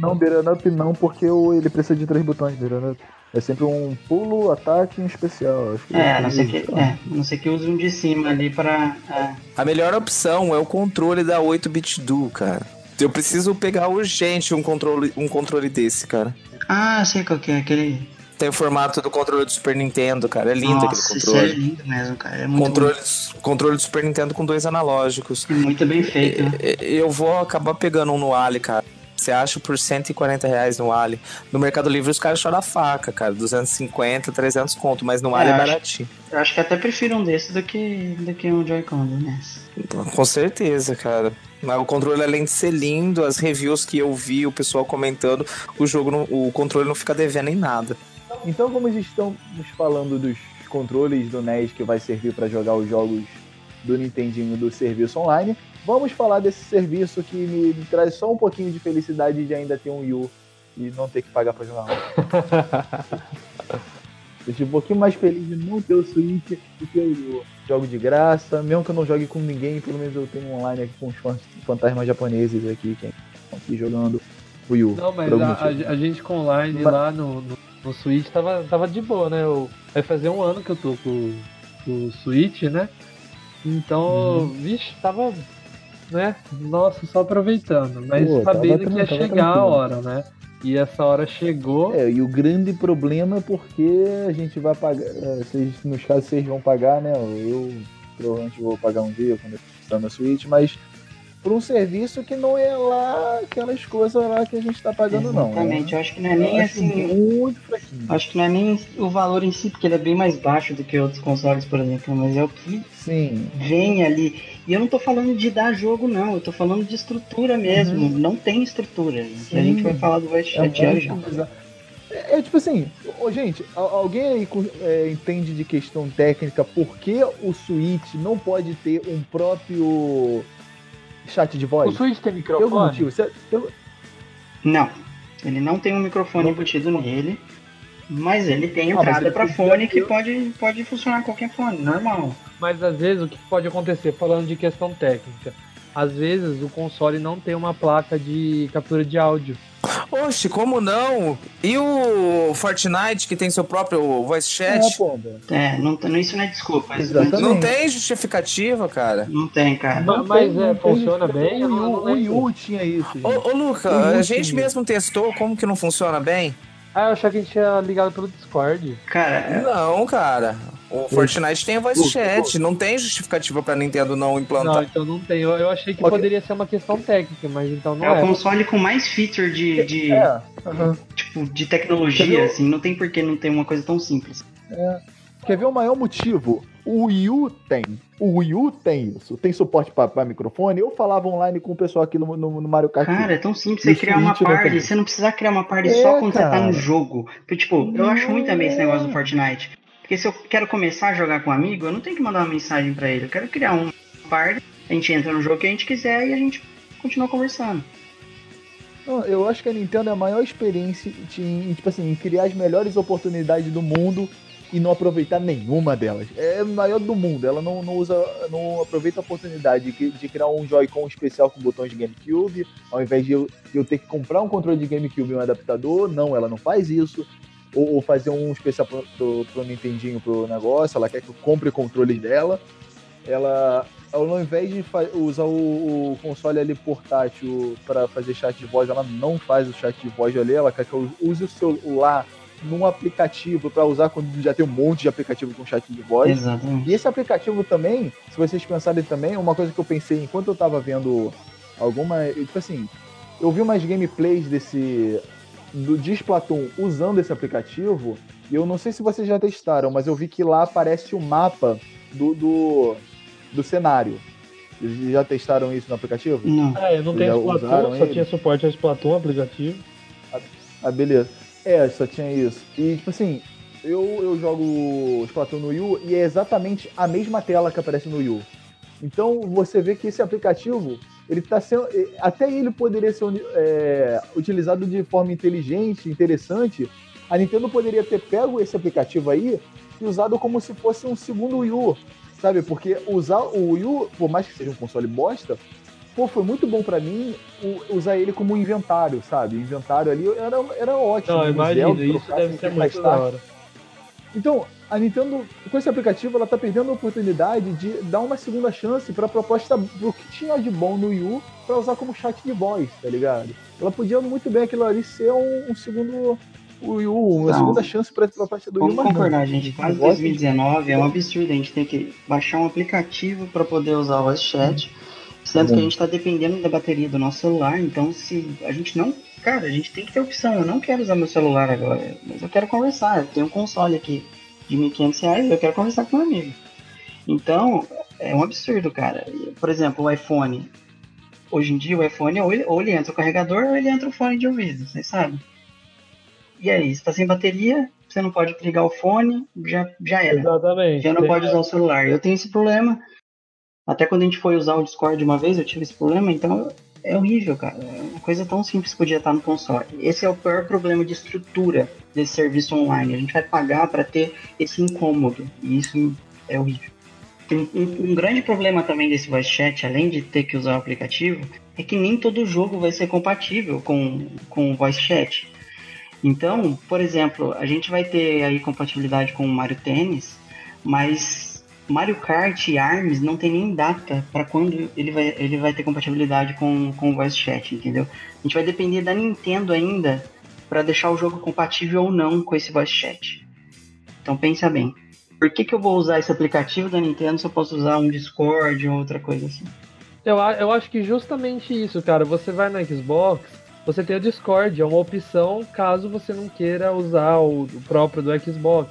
Não, beat'em up não, porque ele precisa de três botões, beat'em up. É sempre um pulo, ataque e um especial. Acho que É, a é não ser que, é, a não ser que use um de cima ali pra. é. A melhor opção é o controle da 8-bit do, cara. Eu preciso pegar urgente um controle, um controle desse, cara. Ah, sei qual que é, aquele. Tem o formato do controle do Super Nintendo, cara. É lindo Nossa, aquele isso é controle. lindo mesmo, cara. É muito, Controle, controle do Super Nintendo com dois analógicos. muito bem feito. É, Eu vou acabar pegando um no Ali, cara. Você acha por 140 reais no Ali. No Mercado Livre os caras choram a faca, cara. 250, 300 conto. Mas no Ali é, acho- baratinho. Eu acho que até prefiro um desses do que, do que um Joy-Con do NES. Com certeza, cara. Mas o controle, além de ser lindo, as reviews que eu vi, o pessoal comentando, o jogo, não- o controle não fica devendo em nada. Então, como estamos falando dos controles do NES que vai servir para jogar os jogos do Nintendinho do serviço online, vamos falar desse serviço que me, me traz só um pouquinho de felicidade de ainda ter um Wii U e não ter que pagar para jogar. Eu estou um pouquinho mais feliz de não ter o Switch do que o Wii U. Jogo de graça, mesmo que eu não jogue com ninguém, pelo menos eu tenho um online aqui com os fan- fantasmas japoneses aqui, que estão aqui jogando Wii U. Não, mas a, a- a gente com online Mas- lá no, no, no Switch tava, tava de boa, né? Eu, vai fazer um ano que eu tô com, com o Switch, né? Então, Uhum. vixe, tava, né? Nossa, só aproveitando. Mas Pô, sabendo que ia chegar a hora, né? E essa hora chegou. É, e o grande problema é porque a gente vai pagar. é, Vocês, nos casos vocês vão pagar, né? Eu provavelmente vou pagar um dia quando eu precisar no Switch, mas por um serviço que não é lá aquelas coisas lá que a gente tá pagando, não. Exatamente, Né? eu acho que não é nem Eu assim. muito fraquinho. Acho que não é nem o valor em si, porque ele é bem mais baixo do que outros consoles, por exemplo, mas é o que Sim. vem ali. E eu não tô falando de dar jogo, não, eu tô falando de estrutura mesmo. Não tem estrutura. A gente vai falar do Voice É Chat já. É, é tipo assim, ô, gente, al- alguém aí é, entende de questão técnica por que o Switch não pode ter um próprio chat de O voz? Switch tem Tem algum microfone? motivo? Você- Não, ele não tem um microfone embutido nele, mas ele tem Ah, entrada ele pra tem fone que- que pode, pode funcionar com qualquer fone, normal. Mas às vezes o que pode acontecer, falando de questão técnica, às vezes o console não tem uma placa de captura de áudio. Oxe, como não? E o Fortnite, que tem seu próprio voice chat? É, pomba. É, não, tem- isso não é desculpa. Isso Exatamente. não tem justificativa, cara. Não tem, cara. Mas- mas, é, funciona bem? Eu O não- Wii U- não o Wii lembro. U tinha isso, gente. Ô, ô Luca, a gente mesmo testou, como que não funciona bem? Ah, eu achei que a gente tinha ligado pelo Discord. Cara, Não, cara. O Fortnite tem voice chat, não tem justificativa pra Nintendo não Não, implantar. então não tem. Eu, eu achei que Ok. poderia ser uma questão técnica, mas então não é o é. console com mais feature de, de, É, aham. tipo, de Quer tecnologia, ver? assim. Não tem por que não ter uma coisa tão simples. Quer ver o maior motivo? O Wii U tem. O Wii U tem isso. Tem suporte pra microfone. Eu falava online com o pessoal aqui no, no, no Mario Kart. Cara, é tão simples você o criar uma Switch não party. tem. Você não precisa criar uma party É, só quando você tá cara. no jogo. Porque, tipo, eu acho muito também esse É. negócio do Fortnite. Porque se eu quero começar a jogar com um amigo, eu não tenho que mandar uma mensagem pra ele. Eu quero criar uma party, a gente entra no jogo que a gente quiser e a gente continua conversando. Eu acho que a Nintendo é a maior experiência em, tipo assim, em criar as melhores oportunidades do mundo e não aproveitar nenhuma delas. É a maior do mundo. Ela não, não usa, não aproveita a oportunidade de, de criar um Joy-Con especial com botões de GameCube, ao invés de eu, de eu ter que comprar um controle de GameCube e um adaptador. Não, ela não faz isso. Ou, ou fazer um especial pro, pro, pro Nintendinho pro negócio. Ela quer que eu compre o controle dela. Ela, ao invés de usar o, o console ali portátil para fazer chat de voz, ela não faz o chat de voz ali, ela quer que eu use o celular num aplicativo para usar quando já tem um monte de aplicativo com chat de voz. Exatamente. E esse aplicativo também, se vocês pensarem também, uma coisa que eu pensei enquanto eu tava vendo alguma. Tipo assim, eu vi umas gameplays desse. Do de Splatoon usando esse aplicativo. E eu não sei se vocês já testaram, mas eu vi que lá aparece o mapa do, do, do cenário. Eles já testaram isso no aplicativo? Não. É, eu não tenho Splatoon, só ele? tinha suporte ao Splatoon aplicativo. Ah, beleza. É, só tinha isso. E, tipo assim, eu, eu jogo Splatoon no Wii U e é exatamente a mesma tela que aparece no Wii U. Então, você vê que esse aplicativo, ele tá sendo... Até ele poderia ser é, utilizado de forma inteligente, interessante. A Nintendo poderia ter pego esse aplicativo aí e usado como se fosse um segundo Wii U, sabe? Porque usar o Wii U, por mais que seja um console bosta, pô, foi muito bom pra mim usar ele como inventário, sabe? O inventário ali era, era ótimo. Não, No imagino, isso deve ser muito da hora. Então, a Nintendo, com esse aplicativo, ela tá perdendo a oportunidade de dar uma segunda chance pra proposta do que tinha de bom no Wii U pra usar como chat de voz, tá ligado? Ela podia muito bem aquilo ali ser um, um segundo Wii U, uma Não. segunda chance pra proposta do Wii U. Vamos mas não. concordar, gente. Quase Voz- 2019 é um absurdo. A gente tem que baixar um aplicativo para poder usar o voice chat, sendo que a gente está dependendo da bateria do nosso celular. Então, se a gente não. Cara, a gente tem que ter opção. Eu não quero usar meu celular agora, mas eu quero conversar. Eu tenho um console aqui de 1.500 reais, eu quero conversar com meu amigo. Então, é um absurdo, cara. Por exemplo, o iPhone. Hoje em dia, o iPhone, ou ele, ou ele entra o carregador, ou ele entra o fone de ouvido, vocês sabem. E aí, está sem bateria, você não pode ligar o fone, já, já era. Exatamente. Já não pode usar o celular. Eu tenho esse problema. Até quando a gente foi usar o Discord uma vez, eu tive esse problema, então é horrível, cara. É uma coisa tão simples podia estar no console. Esse é o pior problema de estrutura desse serviço online. A gente vai pagar para ter esse incômodo. E isso é horrível. Um, um- um grande problema também desse voice chat, além de ter que usar o aplicativo, é que nem todo jogo vai ser compatível com, com o voice chat. Então, por exemplo, a gente vai ter aí compatibilidade com o Mario Tennis, mas Mario Kart e ARMS não tem nem data para quando ele vai, ele vai ter compatibilidade com, com o voice chat, entendeu? A gente vai depender da Nintendo ainda para deixar o jogo compatível ou não com esse voice chat. Então pensa bem. Por que, que eu vou usar esse aplicativo da Nintendo se eu posso usar um Discord ou outra coisa assim? Eu, eu acho que justamente isso, cara. Você vai no Xbox, você tem o Discord, é uma opção caso você não queira usar o, o próprio do Xbox.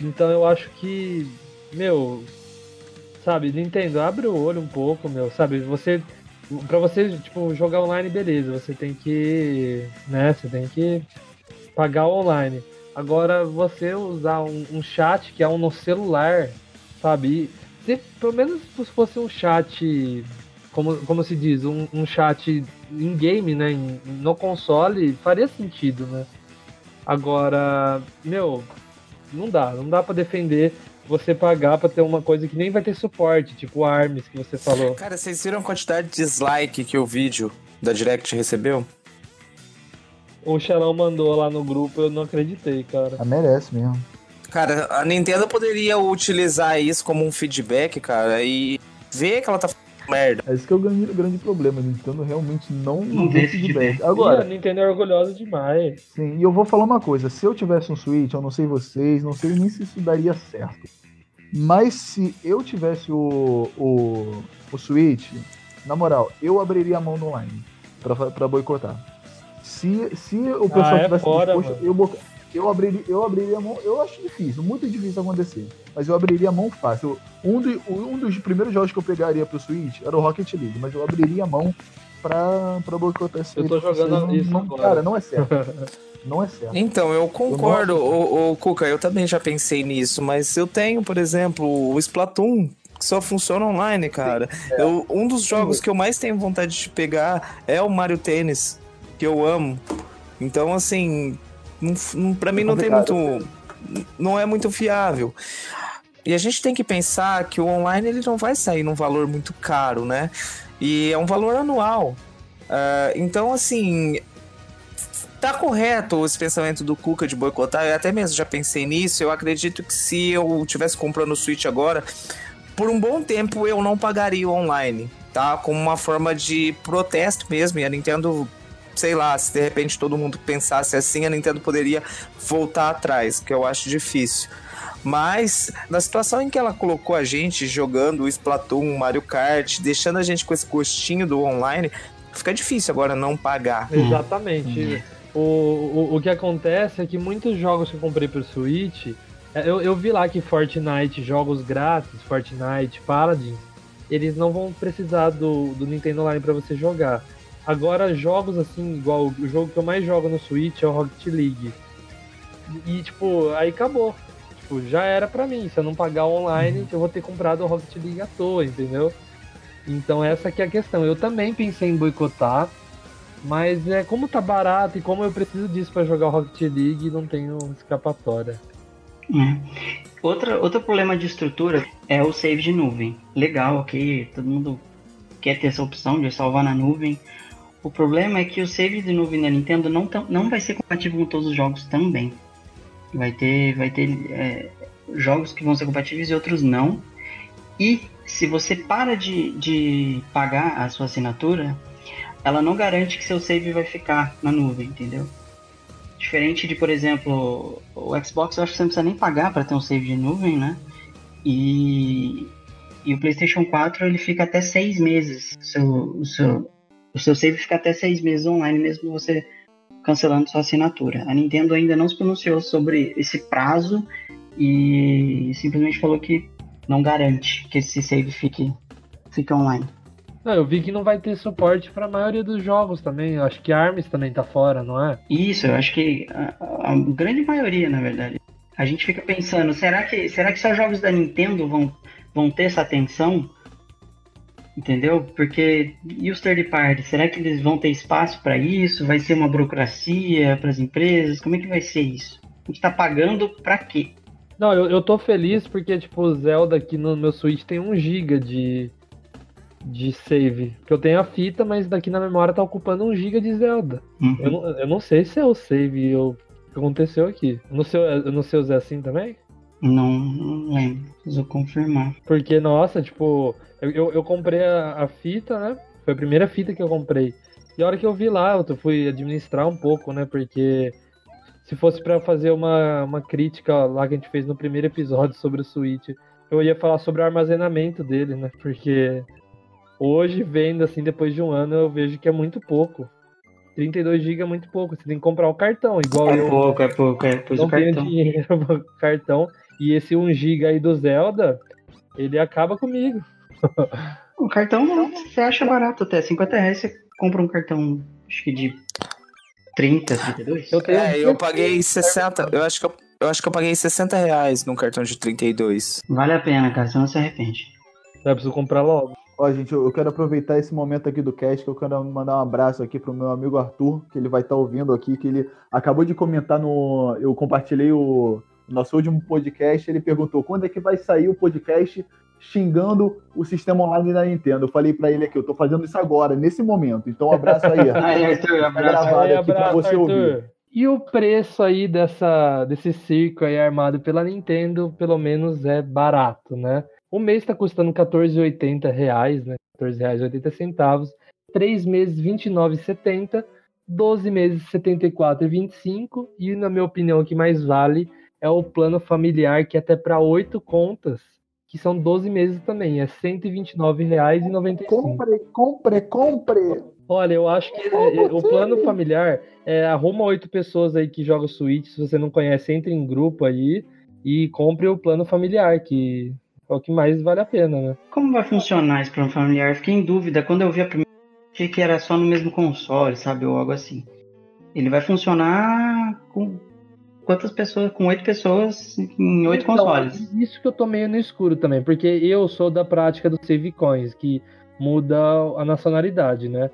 Então eu acho que, meu, sabe, Nintendo, abre o olho um pouco, meu, sabe? Você. Pra você, tipo, jogar online, beleza, você tem que. né, você tem que pagar online. Agora, você usar um, um chat que é um no celular, sabe? E se, pelo menos se fosse um chat como, como se diz, um, um chat em game, né? no console, faria sentido, né? Agora, meu, não dá, não dá pra defender você pagar pra ter uma coisa que nem vai ter suporte, tipo o ARMS que você falou. Cara, vocês viram a quantidade de dislike que o vídeo da Direct recebeu? O Xelão mandou lá no grupo, eu não acreditei, cara. Ah, merece mesmo. Cara, a Nintendo poderia utilizar isso como um feedback, cara, e ver que ela tá merda. Esse que é o grande, grande problema. A Nintendo realmente não, Não deu e a Agora, Nintendo é orgulhosa demais. sim, e eu vou falar uma coisa. Se eu tivesse um Switch, eu não sei vocês, não sei nem se isso daria certo. Mas se eu tivesse o, o, o Switch, na moral, eu abriria a mão no online pra, pra boicotar. Se, se o pessoal Ah, é tivesse fora, disposto, eu, eu, abriria, eu abriria a mão. Eu acho difícil, muito difícil acontecer. Mas eu abriria a mão fácil. Um, do- um dos primeiros jogos que eu pegaria pro Switch era o Rocket League, mas eu abriria a mão pra, pra boicotar isso Eu tô jogando não- isso não- agora. Cara, não é certo. Não é certo. Então, eu concordo, Eu não ô, ô, Cuca, eu também já pensei nisso, mas eu tenho, por exemplo, o Splatoon, que só funciona online, cara. Eu, um dos jogos que eu mais tenho vontade de pegar é o Mario Tênis, que eu amo. Então, assim, não, não, pra mim não tem muito. Não é muito fiável. E a gente tem que pensar que o online ele não vai sair num valor muito caro, né? E é um valor anual. Ah, então, assim, tá correto esse pensamento do Cuca de boicotar. Eu até mesmo já pensei nisso. Eu acredito que se eu tivesse comprando o Switch agora, por um bom tempo eu não pagaria o online, tá? Como uma forma de protesto mesmo. E a Nintendo, sei lá, se de repente todo mundo pensasse assim, a Nintendo poderia voltar atrás, que eu acho difícil. Mas na situação em que ela colocou a gente jogando o Splatoon, Mario Kart, deixando a gente com esse gostinho do online, fica difícil agora não pagar. Exatamente. O, o, o que acontece é que muitos jogos que eu comprei pro Switch, é, eu, eu vi lá que Fortnite, jogos grátis, Fortnite, Paladins, eles não vão precisar do, do Nintendo Online pra você jogar. Agora, jogos assim, igual o jogo que eu mais jogo no Switch é o Rocket League. E, tipo, aí acabou. Tipo, já era pra mim. Se eu não pagar online, eu vou ter comprado o Rocket League à toa, entendeu? Então essa que é a questão. Eu também pensei em boicotar, mas é como tá barato e como eu preciso disso pra jogar o Rocket League, não tenho escapatória. Hum. Outra, outro problema de estrutura é o save de nuvem. Legal, ok, todo mundo quer ter essa opção de salvar na nuvem. O problema é que o save de nuvem da Nintendo não, não vai ser compatível com todos os jogos também. Vai ter, vai ter é, jogos que vão ser compatíveis e outros não. E se você para de, de pagar a sua assinatura, ela não garante que seu save vai ficar na nuvem, entendeu? Diferente de, por exemplo, o Xbox, eu acho que você não precisa nem pagar para ter um save de nuvem, né? E, e o PlayStation 4 ele fica até seis meses. Seu, seu, o seu save fica até seis meses online, mesmo você cancelando sua assinatura. A Nintendo ainda não se pronunciou sobre esse prazo e simplesmente falou que não garante que esse save fique, fique online. Não, eu vi que não vai ter suporte para a maioria dos jogos também. Eu acho que Arms também tá fora, não é? Isso, eu acho que a, a, grande maioria, na verdade. A gente fica pensando, será que, será que só jogos da Nintendo vão, vão ter essa atenção? Entendeu? Porque e os third parties? Será que eles vão ter espaço para isso? Vai ser uma burocracia para as empresas? Como é que vai ser isso? A gente tá pagando para quê? Não, eu, eu tô feliz porque, tipo, o Zelda aqui no meu Switch tem 1 GB de, de save. Que eu tenho a fita, mas daqui na memória tá ocupando 1 GB de Zelda. Uhum. Eu, não, eu não sei se é o save o que aconteceu aqui. No seu, no seu Zé assim também? Não, não lembro. Preciso confirmar. Porque, nossa, tipo, eu, eu, eu comprei a, a, fita, né? Foi a primeira fita que eu comprei. E a hora que eu vi lá, eu fui administrar um pouco, né? Porque se fosse para fazer uma, uma crítica lá que a gente fez no primeiro episódio sobre o Switch, eu ia falar sobre o armazenamento dele, né? Porque hoje, vendo assim, depois de um ano, eu vejo que é muito pouco. 32 GB é muito pouco. Você tem que comprar o cartão, igual é eu. É pouco, é pouco, é. Pus não tenho dinheiro pro cartão. E esse 1 GB aí do Zelda, ele acaba comigo. O cartão você acha barato até. 50 reais você compra um cartão, acho que de 30, 32? Eu tenho é, eu paguei 60. Eu acho que eu, eu acho que eu paguei 60 reais num cartão de 32. Vale a pena, cara, você não se arrepende. Eu preciso comprar logo. Ó, gente, eu quero aproveitar esse momento aqui do cast, que eu quero mandar um abraço aqui pro meu amigo Arthur, que ele vai estar tá ouvindo aqui, que ele acabou de comentar no. Eu compartilhei o nosso último podcast, ele perguntou quando é que vai sair o podcast xingando o sistema online da Nintendo. Eu falei para ele aqui, eu tô fazendo isso agora, nesse momento. Então, um abraço aí. aí Arthur, tá gravado aí, aqui para você Arthur. ouvir. E o preço aí dessa, desse circo aí armado pela Nintendo, pelo menos é barato, né? O mês está custando 14,80 reais, né? R$14,80. Três meses, R$29,70. 12 meses, R$74,25. E, na minha opinião, o que mais vale é o plano familiar, que é até para oito contas que são 12 meses também, é R$ 129,95. Compre, compre, compre! Olha, eu acho que o plano familiar é arruma oito pessoas aí que jogam Switch, se você não conhece, entre em grupo aí e compre o plano familiar, que é o que mais vale a pena, né? Como vai funcionar esse plano familiar? Fiquei em dúvida. Quando eu vi a primeira, achei que era só no mesmo console, sabe? Ou algo assim. Ele vai funcionar com quantas pessoas, com oito pessoas em oito então, consoles. Isso que eu tô meio no escuro também, porque eu sou da prática do save coins, que muda a nacionalidade, né?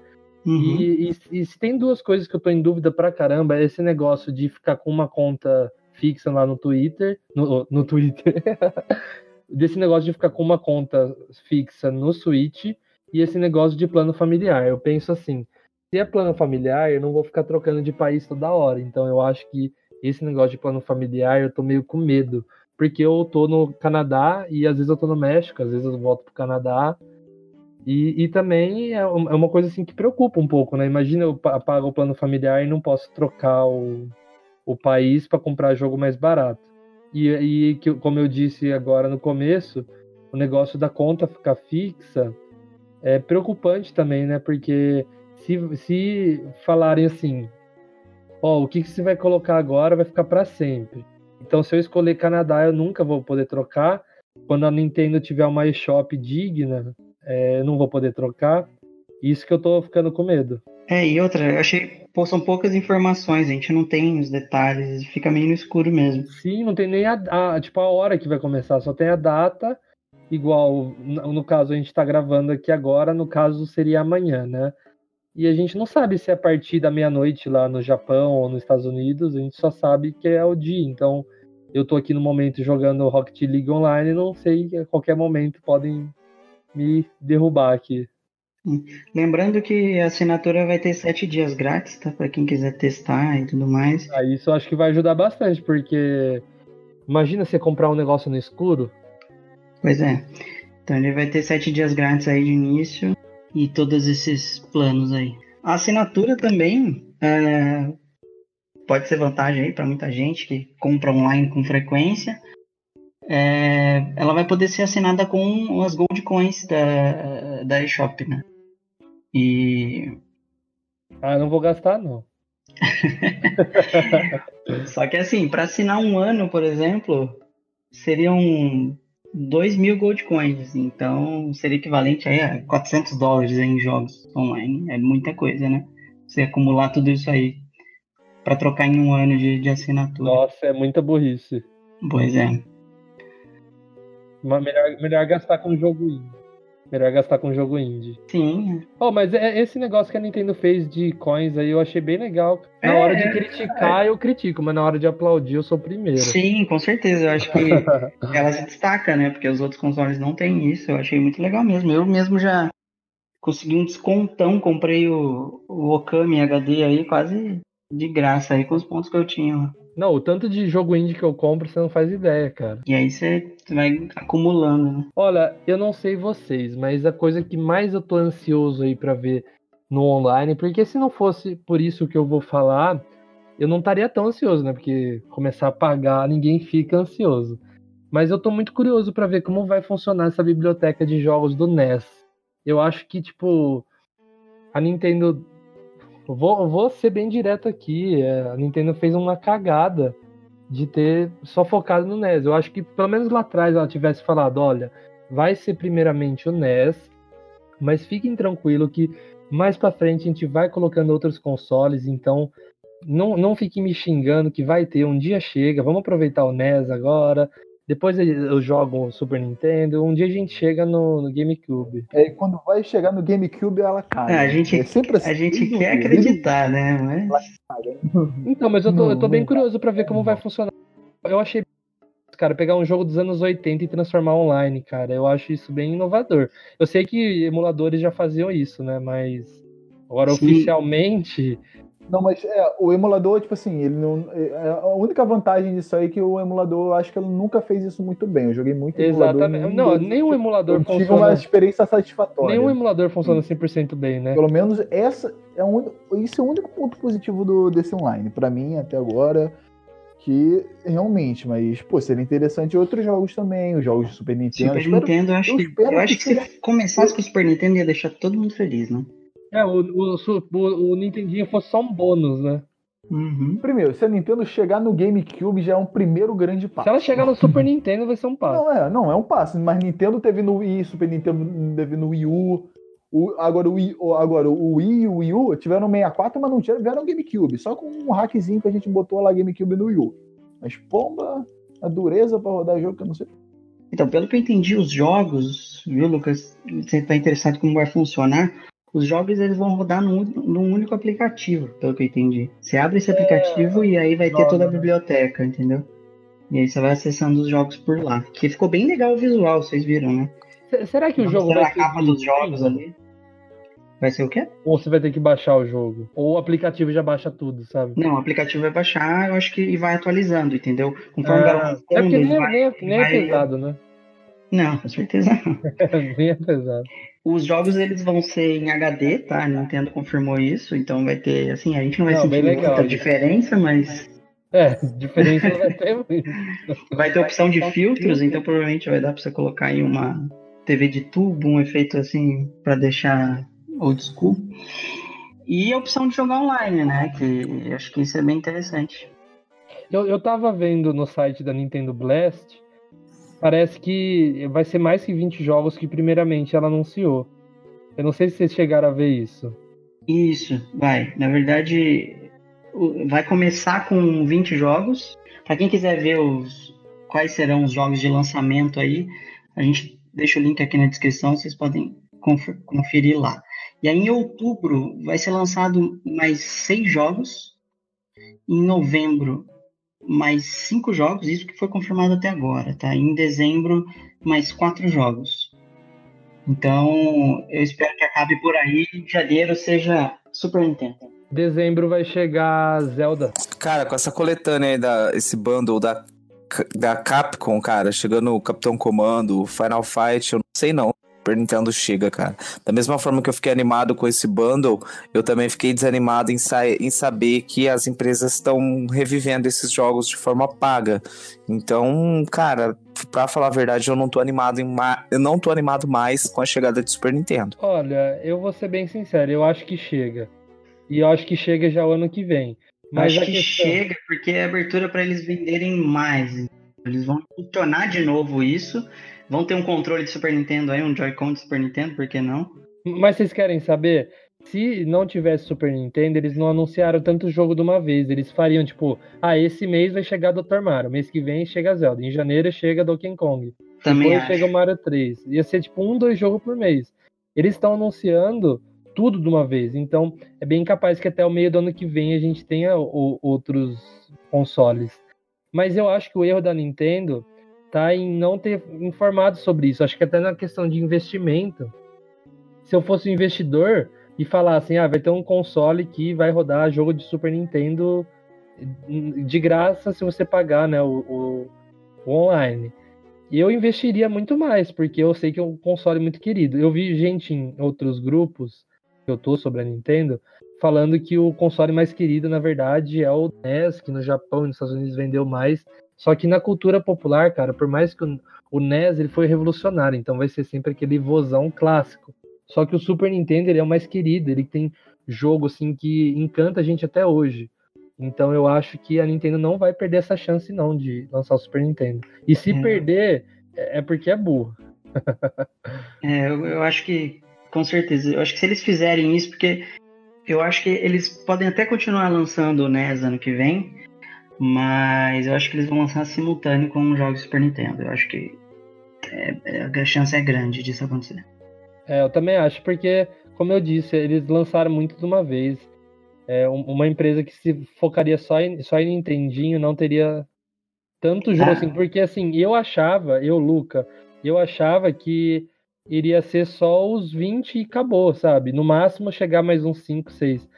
Uhum. E, e, e, se tem duas coisas que eu tô em dúvida pra caramba, é esse negócio de ficar com uma conta fixa lá no Twitter, no, no Twitter, desse negócio de ficar com uma conta fixa no Switch e esse negócio de plano familiar. Eu penso assim, se é plano familiar, eu não vou ficar trocando de país toda hora, então eu acho que esse negócio de plano familiar, eu tô meio com medo. Porque eu tô no Canadá e às vezes eu tô no México, às vezes eu volto pro Canadá. E, e também é, é uma coisa assim que preocupa um pouco, né? Imagina eu pago o plano familiar e não posso trocar o, o país para comprar jogo mais barato. E, e que, como eu disse agora no começo, o negócio da conta ficar fixa é preocupante também, né? Porque se, se falarem assim, ó, o que, que você vai colocar agora vai ficar para sempre. Então, se eu escolher Canadá, eu nunca vou poder trocar. Quando a Nintendo tiver uma eShop digna, é, eu não vou poder trocar. Isso que eu tô ficando com medo. É, e outra, eu achei, pô, são poucas informações, a gente não tem os detalhes, fica meio no escuro mesmo. Sim, não tem nem a, a tipo, a hora que vai começar, só tem a data, igual, no, caso a gente tá gravando aqui agora, no caso seria amanhã, né? E a gente não sabe se é a partir da meia-noite lá no Japão ou nos Estados Unidos, a gente só sabe que é o dia. Então, eu tô aqui no momento jogando Rocket League Online e não sei a qualquer momento podem me derrubar aqui. Lembrando que a assinatura vai ter sete dias grátis, tá? Pra quem quiser testar e tudo mais. Ah, isso eu acho que vai ajudar bastante, porque imagina você comprar um negócio no escuro. Pois é. Então ele vai ter sete dias grátis aí de início e todos esses planos aí. A assinatura também é, pode ser vantagem aí para muita gente que compra online com frequência. É, ela vai poder ser assinada com as Gold Coins da, da eShop, né? E. Ah, não vou gastar, não. Só que assim, para assinar um ano, por exemplo, seriam 2 mil Gold Coins. Então seria equivalente a 400 dólares em jogos online. É muita coisa, né? Você acumular tudo isso aí para trocar em um ano de, de assinatura. Nossa, é muita burrice. Pois é. Melhor, melhor gastar com jogo indie. Melhor gastar com jogo indie. Sim. Oh, mas é, esse negócio que a Nintendo fez de coins aí eu achei bem legal. Na é, hora de criticar, é. eu critico, mas na hora de aplaudir, eu sou o primeiro. Sim, com certeza. Eu acho que ela se destaca, né? Porque os outros consoles não têm isso. Eu achei muito legal mesmo. Eu mesmo já consegui um descontão, comprei o, o Okami HD aí quase de graça aí com os pontos que eu tinha. Não, o tanto de jogo indie que eu compro, você não faz ideia, cara. E aí você vai acumulando, né? Olha, eu não sei vocês, mas a coisa que mais eu tô ansioso aí para ver no online, porque se não fosse por isso que eu vou falar, eu não estaria tão ansioso, né? Porque começar a pagar, ninguém fica ansioso. Mas eu tô muito curioso para ver como vai funcionar essa biblioteca de jogos do NES. Eu acho que, tipo, a Nintendo Vou, vou ser bem direto aqui. É, a Nintendo fez uma cagada de ter só focado no NES. Eu acho que pelo menos lá atrás ela tivesse falado: olha, vai ser primeiramente o NES, mas fiquem tranquilo que mais para frente a gente vai colocando outros consoles, então não, não fiquem me xingando que vai ter, um dia chega, vamos aproveitar o NES agora, depois eu jogo o Super Nintendo. Um dia a gente chega no, no GameCube. É, quando vai chegar no GameCube, ela cai. É, a gente, é sempre assim, a gente quer acreditar, né? Mas... Então, mas eu tô, eu tô bem curioso para ver como vai funcionar. Eu achei, cara, pegar um jogo dos anos 80 e transformar online, cara. Eu acho isso bem inovador. Eu sei que emuladores já faziam isso, né? Mas agora Sim. oficialmente não, mas é, o emulador, tipo assim, ele não. É, é, a única vantagem disso aí é que o emulador, eu acho que ele nunca fez isso muito bem. Eu joguei muito Exatamente. Emulador, não, nenhum emulador eu funciona. Tive uma experiência satisfatória. Nenhum emulador funciona 100% bem, né? Pelo menos essa é um, isso é o único ponto positivo do, desse online. para mim, até agora, que realmente, mas, pô, seria interessante outros jogos também, os jogos de Super Nintendo. Super Nintendo, eu acho, eu que, eu acho que, que se começasse com o Super Nintendo ia deixar todo mundo feliz, né? É, o, o, o, o Nintendinho fosse só um bônus, né? Uhum. Primeiro, se a Nintendo chegar no GameCube já é um primeiro grande passo. Se ela chegar no Super Nintendo vai ser um passo. Não é, não é um passo. Mas Nintendo teve no Wii, Super Nintendo teve no Wii U. O, agora, o Wii, agora o Wii e o Wii U tiveram 64, mas não tiveram GameCube. Só com um hackzinho que a gente botou lá GameCube no Wii U. Mas pomba, a dureza para rodar jogo que eu não sei. Então, pelo que eu entendi, os jogos, viu, Lucas? Você está interessado como vai funcionar? Os jogos eles vão rodar num, num, único aplicativo, pelo que eu entendi. Você abre esse aplicativo é, e aí vai ter toda a biblioteca, entendeu? E aí você vai acessando os jogos por lá. Que ficou bem legal o visual, vocês viram, né? Será que o jogo vai a capa dos jogos ali? Vai ser o quê? Ou você vai ter que baixar o jogo? Ou o aplicativo já baixa tudo, sabe? Não, o aplicativo vai baixar, eu acho que e vai atualizando, entendeu? Conforme é, vai É porque nem, vai, nem, nem é vai... é pesado, né? Não, com certeza não. nem é pesado. Os jogos eles vão ser em HD, tá? A Nintendo confirmou isso, então vai ter, assim, a gente não vai não, sentir muita diferença, mas. É, diferença vai ter muito. Vai ter opção de filtros, então provavelmente vai dar pra você colocar aí uma TV de tubo, um efeito assim, para deixar old school. E a opção de jogar online, né? Que acho que isso é bem interessante. Eu, eu tava vendo no site da Nintendo Blast parece que vai ser mais que 20 jogos que primeiramente ela anunciou. Eu não sei se vocês chegaram a ver isso. Isso, vai. Na verdade, vai começar com 20 jogos. Para quem quiser ver os quais serão os jogos de lançamento aí, a gente deixa o link aqui na descrição, vocês podem conferir lá. E aí em outubro vai ser lançado mais seis jogos. Em novembro mais cinco jogos, isso que foi confirmado até agora, tá? Em dezembro, mais quatro jogos. Então, eu espero que acabe por aí e em janeiro seja Super Nintendo. Dezembro vai chegar Zelda. Cara, com essa coletânea aí, da, esse bundle da, da Capcom, cara, chegando o Capitão Comando, Final Fight, eu não sei não. Super Nintendo chega, cara. Da mesma forma que eu fiquei animado com esse bundle, eu também fiquei desanimado em, sa em saber que as empresas estão revivendo esses jogos de forma paga. Então, cara, pra falar a verdade, eu não tô animado em eu não tô animado mais com a chegada de Super Nintendo. Olha, eu vou ser bem sincero, eu acho que chega. E eu acho que chega já o ano que vem. Mas acho que questão... chega porque é abertura para eles venderem mais. Eles vão funcionar de novo isso Vão ter um controle de Super Nintendo aí, um Joy-Con de Super Nintendo, por que não? Mas vocês querem saber? Se não tivesse Super Nintendo, eles não anunciaram tanto jogo de uma vez. Eles fariam, tipo, ah, esse mês vai chegar Dr. Mario, mês que vem chega Zelda, em janeiro chega Donkey Kong. Também Depois acho. chega o Mario 3. Ia ser, tipo, um, dois jogos por mês. Eles estão anunciando tudo de uma vez. Então, é bem capaz que até o meio do ano que vem a gente tenha o, outros consoles. Mas eu acho que o erro da Nintendo tá em não ter informado sobre isso. Acho que até na questão de investimento. Se eu fosse um investidor e falar assim, ah, vai ter um console que vai rodar jogo de Super Nintendo de graça se você pagar, né, o, o, o online. Eu investiria muito mais, porque eu sei que é um console muito querido. Eu vi gente em outros grupos que eu tô sobre a Nintendo falando que o console mais querido, na verdade, é o NES, que no Japão e nos Estados Unidos vendeu mais, só que na cultura popular, cara, por mais que o, o NES ele foi revolucionário, então vai ser sempre aquele vozão clássico. Só que o Super Nintendo ele é o mais querido, ele tem jogo assim que encanta a gente até hoje. Então eu acho que a Nintendo não vai perder essa chance não de lançar o Super Nintendo. E se é. perder é, é porque é burro. é, eu, eu acho que com certeza. Eu acho que se eles fizerem isso, porque eu acho que eles podem até continuar lançando o NES ano que vem, mas eu acho que eles vão lançar simultâneo com os jogos Super Nintendo. Eu acho que é, é, a chance é grande disso acontecer. É, eu também acho, porque, como eu disse, eles lançaram muito de uma vez. É, uma empresa que se focaria só em, só em Nintendinho não teria tanto jogo ah. assim. Porque, assim, eu achava, eu, Luca, eu achava que iria ser só os 20 e acabou, sabe? No máximo chegar mais uns 5, 6.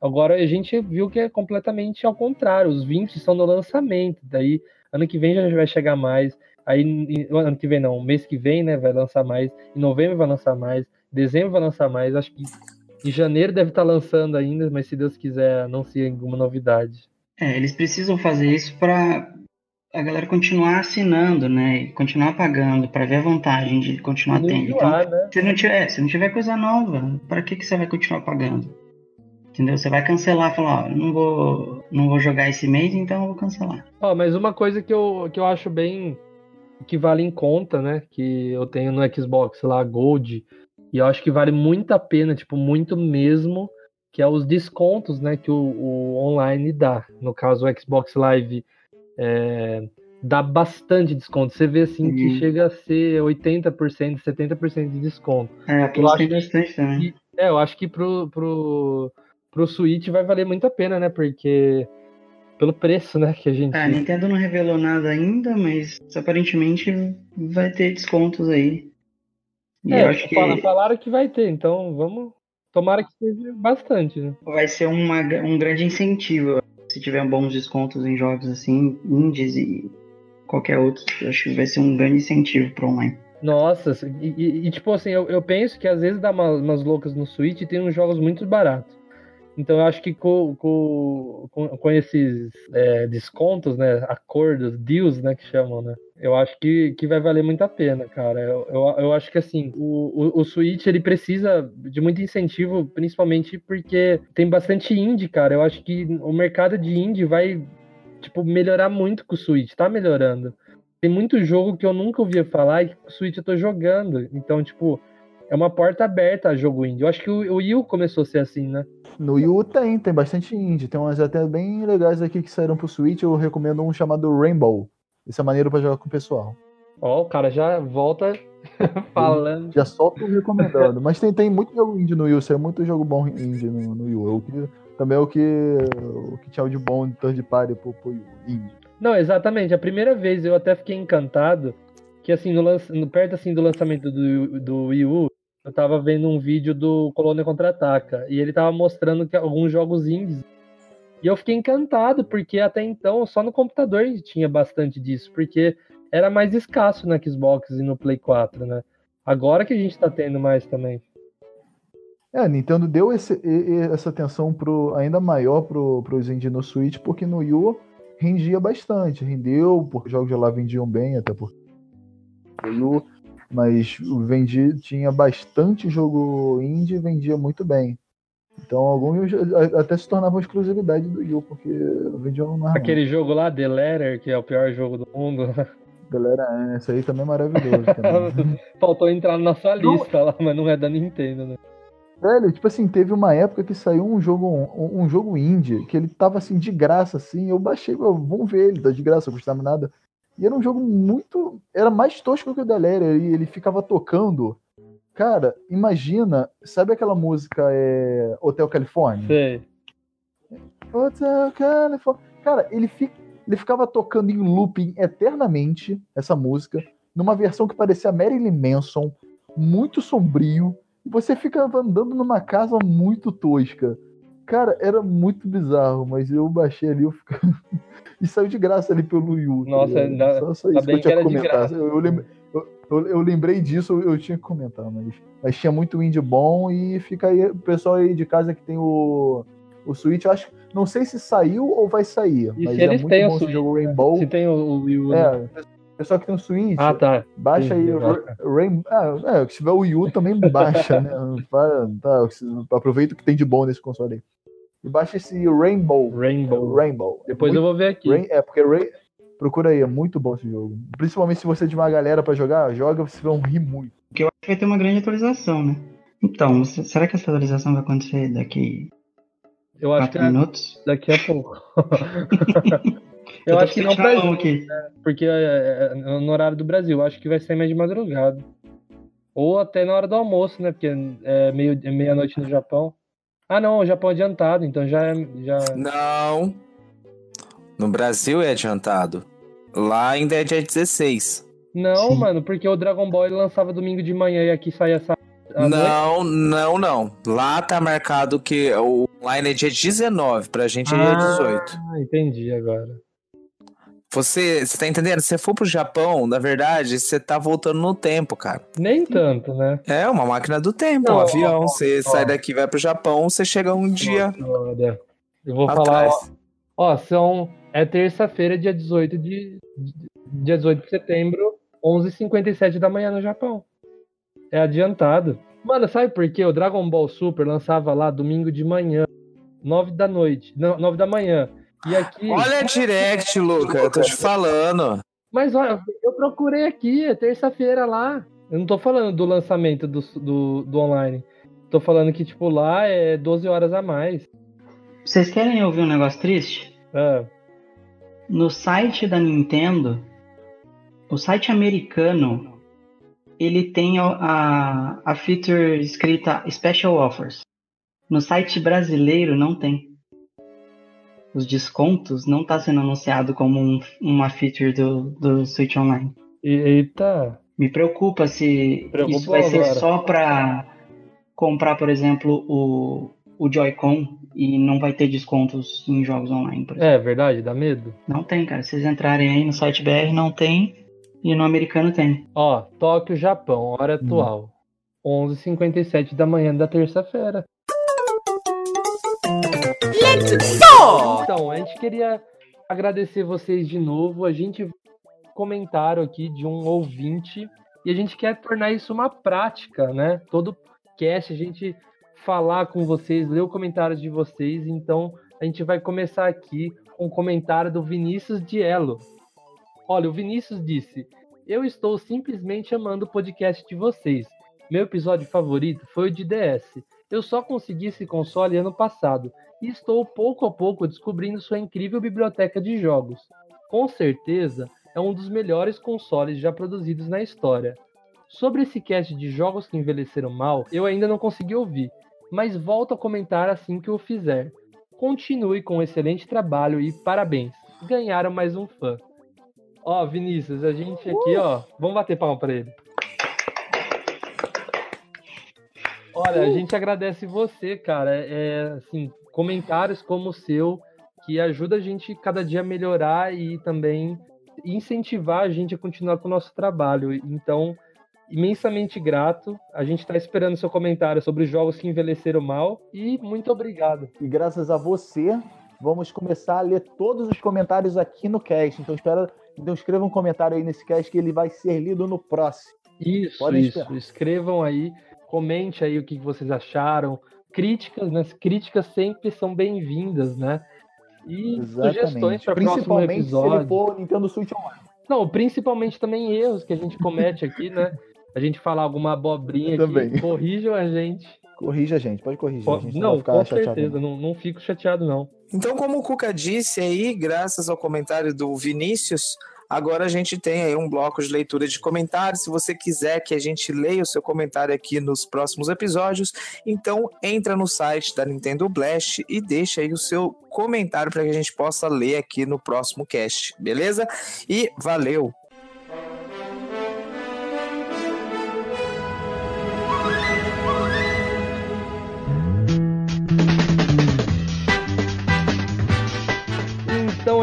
Agora a gente viu que é completamente ao contrário. Os 20 são no lançamento. Daí ano que vem já vai chegar mais. Aí ano que vem não, mês que vem, né, vai lançar mais. Em novembro vai lançar mais. Dezembro vai lançar mais. Acho que em janeiro deve estar lançando ainda, mas se Deus quiser anuncia alguma novidade. É, eles precisam fazer isso para a galera continuar assinando, né? E continuar pagando para ver a vantagem de continuar tendo. Então, né? se não tiver, se não tiver coisa nova, para que que você vai continuar pagando? Entendeu? Você vai cancelar, falar, ó, não vou, não vou jogar esse mês, então eu vou cancelar. Ó, mas uma coisa que eu, que eu acho bem que vale em conta, né? Que eu tenho no Xbox lá, Gold, e eu acho que vale muito a pena, tipo, muito mesmo, que é os descontos, né, que o, o online dá. No caso, o Xbox Live é, dá bastante desconto. Você vê assim que chega a ser 80%, 70% de desconto. É, aqui tem bastante também. Que, é, eu acho que pro, pro, pro Switch vai valer muito a pena, né? Porque pelo preço, né, que a gente. É, a Nintendo não revelou nada ainda, mas aparentemente vai ter descontos aí. E é, eu acho que... falaram que vai ter, então vamos. Tomara que seja bastante, né? Vai ser uma, um grande incentivo. Se tiver bons descontos em jogos assim, indies e qualquer outro, acho que vai ser um grande incentivo pro online. Nossa, e, e, e tipo assim, eu, eu, penso que às vezes dá umas, umas loucas no Switch e tem uns jogos muito baratos. Então eu acho que com, com, com esses é, descontos, né, acordos, deals, né, que chamam, né, eu acho que, que vai valer muito a pena, cara. Eu, eu, eu acho que assim, o, o, o Switch ele precisa de muito incentivo, principalmente porque tem bastante indie, cara. Eu acho que o mercado de indie vai, tipo, melhorar muito com o Switch, tá melhorando. Tem muito jogo que eu nunca ouvia falar e que o Switch eu tô jogando. Então, tipo, é uma porta aberta a jogo indie. Eu acho que o, o Yu começou a ser assim, né? No Yu tem, tem bastante indie. Tem umas até bem legais aqui que saíram pro Switch. Eu recomendo um chamado Rainbow. Esse é maneiro pra jogar com o pessoal. Ó, oh, o cara já volta falando. Já solta recomendando. Mas tem, tem muito jogo indie no Yu, é muito jogo bom indie no, no Yu. É também é o que, o que tinha de bom de third party pro, pro indie. Não, exatamente. A primeira vez eu até fiquei encantado que assim, no, no- perto assim do lançamento do, do Wii U, eu tava vendo um vídeo do Colônia Contra-Ataca, e ele tava mostrando que alguns jogos indies. E eu fiquei encantado, porque até então só no computador tinha bastante disso, porque era mais escasso no Xbox e no Play 4, né? Agora que a gente tá tendo mais também. É, a Nintendo deu esse- essa atenção pro, ainda maior pro, pros indie no Switch, porque no Wii U rendia bastante. Rendeu, porque os jogos de lá vendiam bem, até porque o Wii U, mas vendi, tinha bastante jogo indie e vendia muito bem. Então alguns até se tornavam exclusividade do Wii U, porque vendiam mais. Aquele jogo lá, The Letter, que é o pior jogo do mundo, Galera, esse aí também é maravilhoso. também. faltou entrar na nossa Não- lista lá, mas não é da Nintendo, né? Velho, tipo assim, teve uma época que saiu um jogo, um, um jogo indie, que ele tava assim, de graça, assim, eu baixei, eu, vamos ver ele, tá de graça, não custava nada. E era um jogo muito. Era mais tosco que o da Leria, e ele ficava tocando. Cara, imagina, sabe aquela música é, Hotel California? Sei. Hotel California. Cara, ele, fi- ele ficava tocando em looping eternamente essa música, numa versão que parecia Marilyn Manson, muito sombrio, e você ficava andando numa casa muito tosca. Cara, era muito bizarro, mas eu baixei ali eu fica- e saiu de graça ali pelo Wii U. tá Nossa, ainda- só, só isso que bem eu tinha que que comentar. Eu, eu lem- eu- eu- lembrei disso, eu, tinha que comentar, mas, mas tinha muito indie bom e fica aí, o pessoal aí de casa que tem o, o Switch, eu acho, não sei se saiu ou vai sair, E mas se é eles muito têm o bom esse Switch, jogo Rainbow. Se tem o, o Wii U, né? É, pessoal que tem o Switch, Ah, tá. baixa aí, Entendi, Ra- Rain, ah, é, se tiver o Wii U também baixa, né? Tá, aproveita o que tem de bom nesse console aí. E baixa esse Rainbow. Rainbow. Rainbow. É Depois muito- eu vou ver aqui. Rain- é, porque Rain, procura aí, é muito bom esse jogo. Principalmente se você tiver uma galera pra jogar, joga, vocês vão rir muito. Porque eu acho que vai ter uma grande atualização, né? Então, se- será que essa atualização vai acontecer daqui Eu acho que é minutos? daqui a pouco. Eu, eu acho que não pra gente, aqui. porque é, é no horário do Brasil. eu Acho que vai ser mais de madrugada. Ou até na hora do almoço, né? Porque é meio- é meia-noite no Japão. Ah, não, o Japão é adiantado, então já é. Já... Não. No Brasil é adiantado. Lá ainda é dia 16. Não, Sim. mano, porque o Dragon Ball lançava domingo de manhã e aqui saía sábado. noite. Não, não, não. Lá tá marcado que o online é dia 19, pra gente é dia 18. Ah, entendi agora. Você, você tá entendendo? Se você for pro Japão, na verdade, você tá voltando no tempo, cara. Nem tanto, né? É uma máquina do tempo, Não, um ó, avião. ó, Você ó. sai daqui, vai pro Japão, você chega um dia Olha, eu vou falar, ó, atrás. ó, são é terça-feira, dia 18 de, de dia 18 de setembro, 11h57 da manhã no Japão. É adiantado. Mano, sabe por quê? O Dragon Ball Super lançava lá domingo de manhã, 9 da noite, não, 9 da manhã. E aqui Olha a direct, Luca, eu tô te falando. Mas olha, eu procurei aqui, é terça-feira lá. Eu não tô falando do lançamento do, do, do online. Tô falando que, tipo, lá é 12 horas a mais. Vocês querem ouvir um negócio triste? Ah, No site da Nintendo, o site americano, ele tem a, a, a feature escrita Special Offers. No site brasileiro não tem. Os descontos não tá sendo anunciado como um- uma feature do, do Switch Online. eita. Me preocupa se isso vai ser agora. só pra comprar, por exemplo, o, o Joy-Con e não vai ter descontos em jogos online. É verdade, dá medo. Não tem, cara. Se vocês entrarem aí no site BR, não tem. E no americano tem. Ó, Tóquio, Japão, hora atual. 11h57 da manhã da terça-feira. Então, a gente queria agradecer vocês de novo. A gente comentaram aqui de um ouvinte e a gente quer tornar isso uma prática, né? Todo cast a gente falar com vocês, ler o comentário de vocês. Então, a gente vai começar aqui com o comentário do Vinícius Diello. Olha, o Vinícius disse: Eu estou simplesmente amando o podcast de vocês. Meu episódio favorito foi o de DS. Eu só consegui esse console ano passado e estou pouco a pouco descobrindo sua incrível biblioteca de jogos. Com certeza, é um dos melhores consoles já produzidos na história. Sobre esse cast de jogos que envelheceram mal, eu ainda não consegui ouvir, mas volto a comentar assim que o fizer. Continue com um excelente trabalho e parabéns! Ganharam mais um fã. Ó, Vinícius, a gente aqui, ó. Vamos bater palma pra ele. Olha, a gente agradece você, cara. É, assim, comentários como o seu, que ajuda a gente cada dia a melhorar e também incentivar a gente a continuar com o nosso trabalho. Então, imensamente grato. A gente está esperando seu comentário sobre os jogos que envelheceram mal e muito obrigado. E graças a você, vamos começar a ler todos os comentários aqui no cast. Então, espera, então escreva um comentário aí nesse cast que ele vai ser lido no próximo. Isso, Podem isso. esperar. Escrevam aí, comente aí o que vocês acharam. Críticas, né? Críticas sempre são bem-vindas, né? E sugestões para próximo Principalmente se episódio. ele for Nintendo Switch Online. Não, principalmente também erros que a gente comete aqui, né? A gente falar alguma abobrinha Também. aqui, corrijam a gente. Corrija a gente, pode corrigir. Po- a gente não, ficar com chateado, certeza, não, não fico chateado, não. Então, como o Cuca disse aí, graças ao comentário do Vinícius, agora a gente tem aí um bloco de leitura de comentários. Se você quiser que a gente leia o seu comentário aqui nos próximos episódios, então entra no site da Nintendo Blast e deixa aí o seu comentário para que a gente possa ler aqui no próximo cast, beleza? E valeu!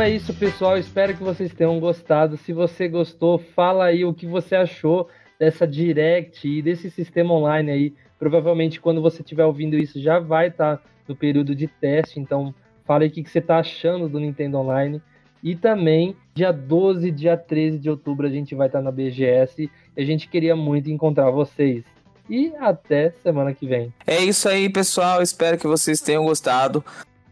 É isso, pessoal. Espero que vocês tenham gostado. Se você gostou, fala aí o que você achou dessa Direct e desse sistema online aí. Provavelmente quando você estiver ouvindo isso já vai estar no período de teste. Então fala aí o que que você está achando do Nintendo Online. E também, dia 12 e dia 13 de outubro, a gente vai estar na BGS. E a gente queria muito encontrar vocês. E até semana que vem. É isso aí, pessoal. Espero que vocês tenham gostado.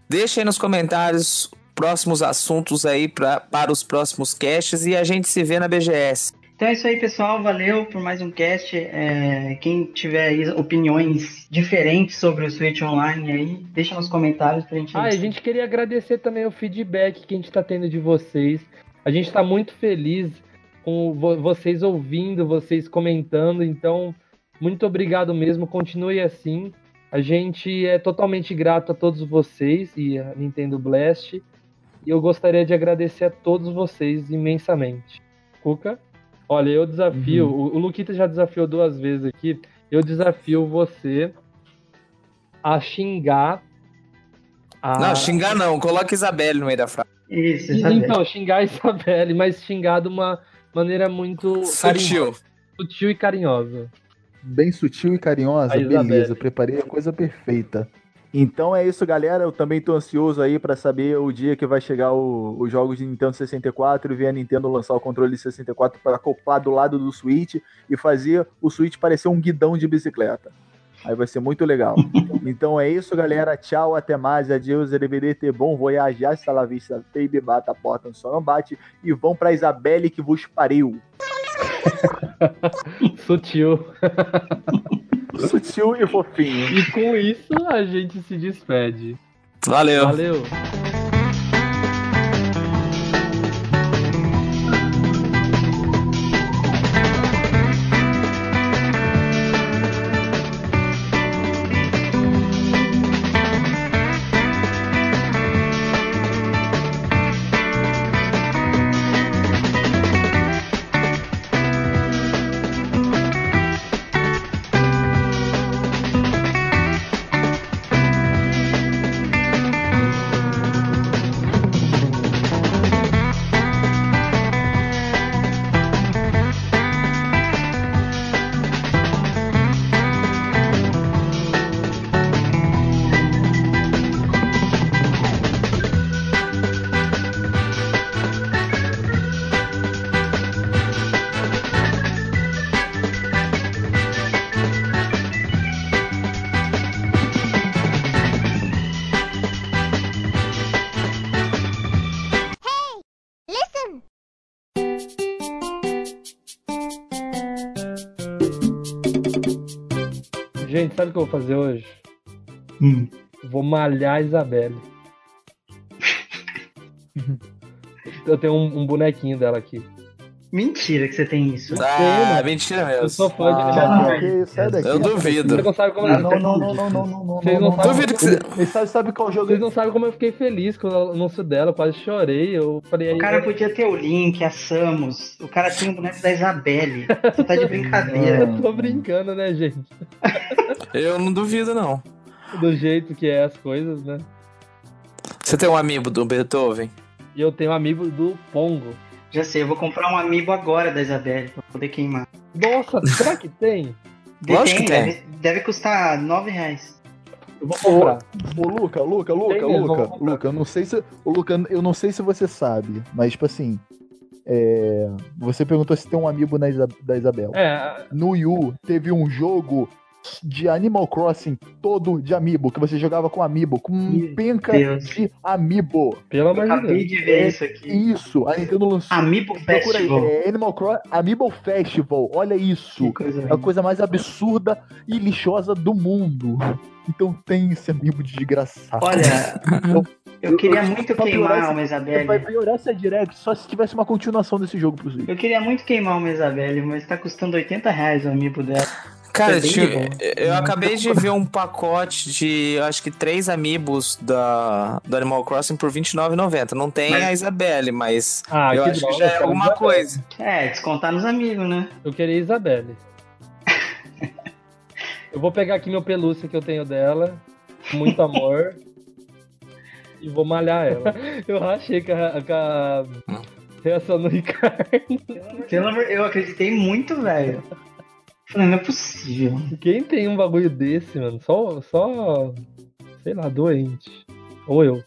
Deixem nos comentários próximos assuntos aí pra, para os próximos casts e a gente se vê na BGS. Então é isso aí, pessoal. Valeu por mais um cast. É, quem tiver aí opiniões diferentes sobre o Switch Online aí, deixa nos comentários pra gente. Ah, a gente queria agradecer também o feedback que a gente está tendo de vocês. A gente está muito feliz com vo- vocês ouvindo, vocês comentando. Então, muito obrigado mesmo. Continue assim. A gente é totalmente grato a todos vocês e a Nintendo Blast. E eu gostaria de agradecer a todos vocês imensamente. Cuca? Olha, eu desafio. O, o Luquita já desafiou duas vezes aqui. Eu desafio você a xingar. A... Não, xingar não. Coloca Isabelle no meio da frase. Isso, E- Isabel. Então, xingar a Isabelle, mas xingar de uma maneira muito Sutil. carinhosa, sutil e carinhosa. Bem sutil e carinhosa, Isabelle. beleza. Preparei a coisa perfeita. Então é isso, galera. Eu também tô ansioso aí pra saber o dia que vai chegar os jogos de Nintendo 64 e ver a Nintendo lançar o controle 64 para acoplar do lado do Switch e fazer o Switch parecer um guidão de bicicleta. Aí vai ser muito legal. então é isso, galera. Tchau, até mais. Adeus, RBDT. Bom voyage. Hasta la vista. Baby, bata a porta, só não bate. E vão pra Isabelle que vos pariu. Sutil. Sutil e fofinho. E com isso a gente se despede. Valeu. Valeu. Sabe o que eu vou fazer hoje? Hum. Vou malhar a Isabelle. Eu tenho um, um bonequinho dela aqui. Mentira que você tem isso. Ah, mentira mesmo. Eu sou fã de Ah, Crossing. sai daqui. Eu duvido. Você não sabe como Não, eu não, não, não, não, não, não, não, Vocês não não, sabem- Duvido que você. Sabe, sabe qual jogo Vocês não sabem como eu fiquei feliz com o anúncio dela, eu quase chorei. Eu falei aí. O cara podia ter o Link, a Samus. O cara tem o boneco da Isabelle. Você tá de brincadeira. Eu tô brincando, né, gente? Eu não duvido, não. Do jeito que é as coisas, né? Você tem um amigo do Beethoven? E eu tenho um amigo do Pongo. Já sei, eu vou comprar um amiibo agora da Isabelle pra poder queimar. Nossa, será que tem? Lógico que tem. Deve, deve custar 9 reais. Eu vou comprar. Ô, Luca, Luca, Luca, Tem mesmo, Luca, vamos comprar. Luca, eu não sei se. Ô, Luca, eu não sei se você sabe, mas tipo assim. é, Você perguntou se tem um amiibo na Isa- da Isabel. É, No Wii U teve um jogo de Animal Crossing todo de amiibo, que você jogava com amiibo, com um penca Deus. de amiibo. pelo amor de acabei Deus. de ver isso aqui. Isso, a Nintendo lançou. Amiibo Procura aí, Festival. é Animal Crossing Amiibo Festival, olha isso. Coisa É a coisa mais absurda e lixosa do mundo. Então tem esse amiibo desgraçado. Olha, eu queria muito queimar esse- uma Vai Isabelle. piorar essa direct só se tivesse uma continuação desse jogo pro Switch. Eu queria muito queimar uma Isabelle, mas tá custando 80 reais o amiibo dela. Cara, É tinha- boa. eu acabei de ver um pacote de, acho que três amiibos da, do Animal Crossing por R$29,90. Não tem Mas- a Isabelle, mas Ah, eu que acho droga, que já é alguma coisa. É, descontar nos amigos, né? Eu queria Isabelle. eu vou pegar aqui meu pelúcia que eu tenho dela. com Muito amor. e vou malhar ela. Eu achei que a, que a reação do Ricardo. Pelo amor, eu acreditei muito, velho. Não é possível. Quem tem um bagulho desse, mano? Só, só sei lá, doente. Ou eu.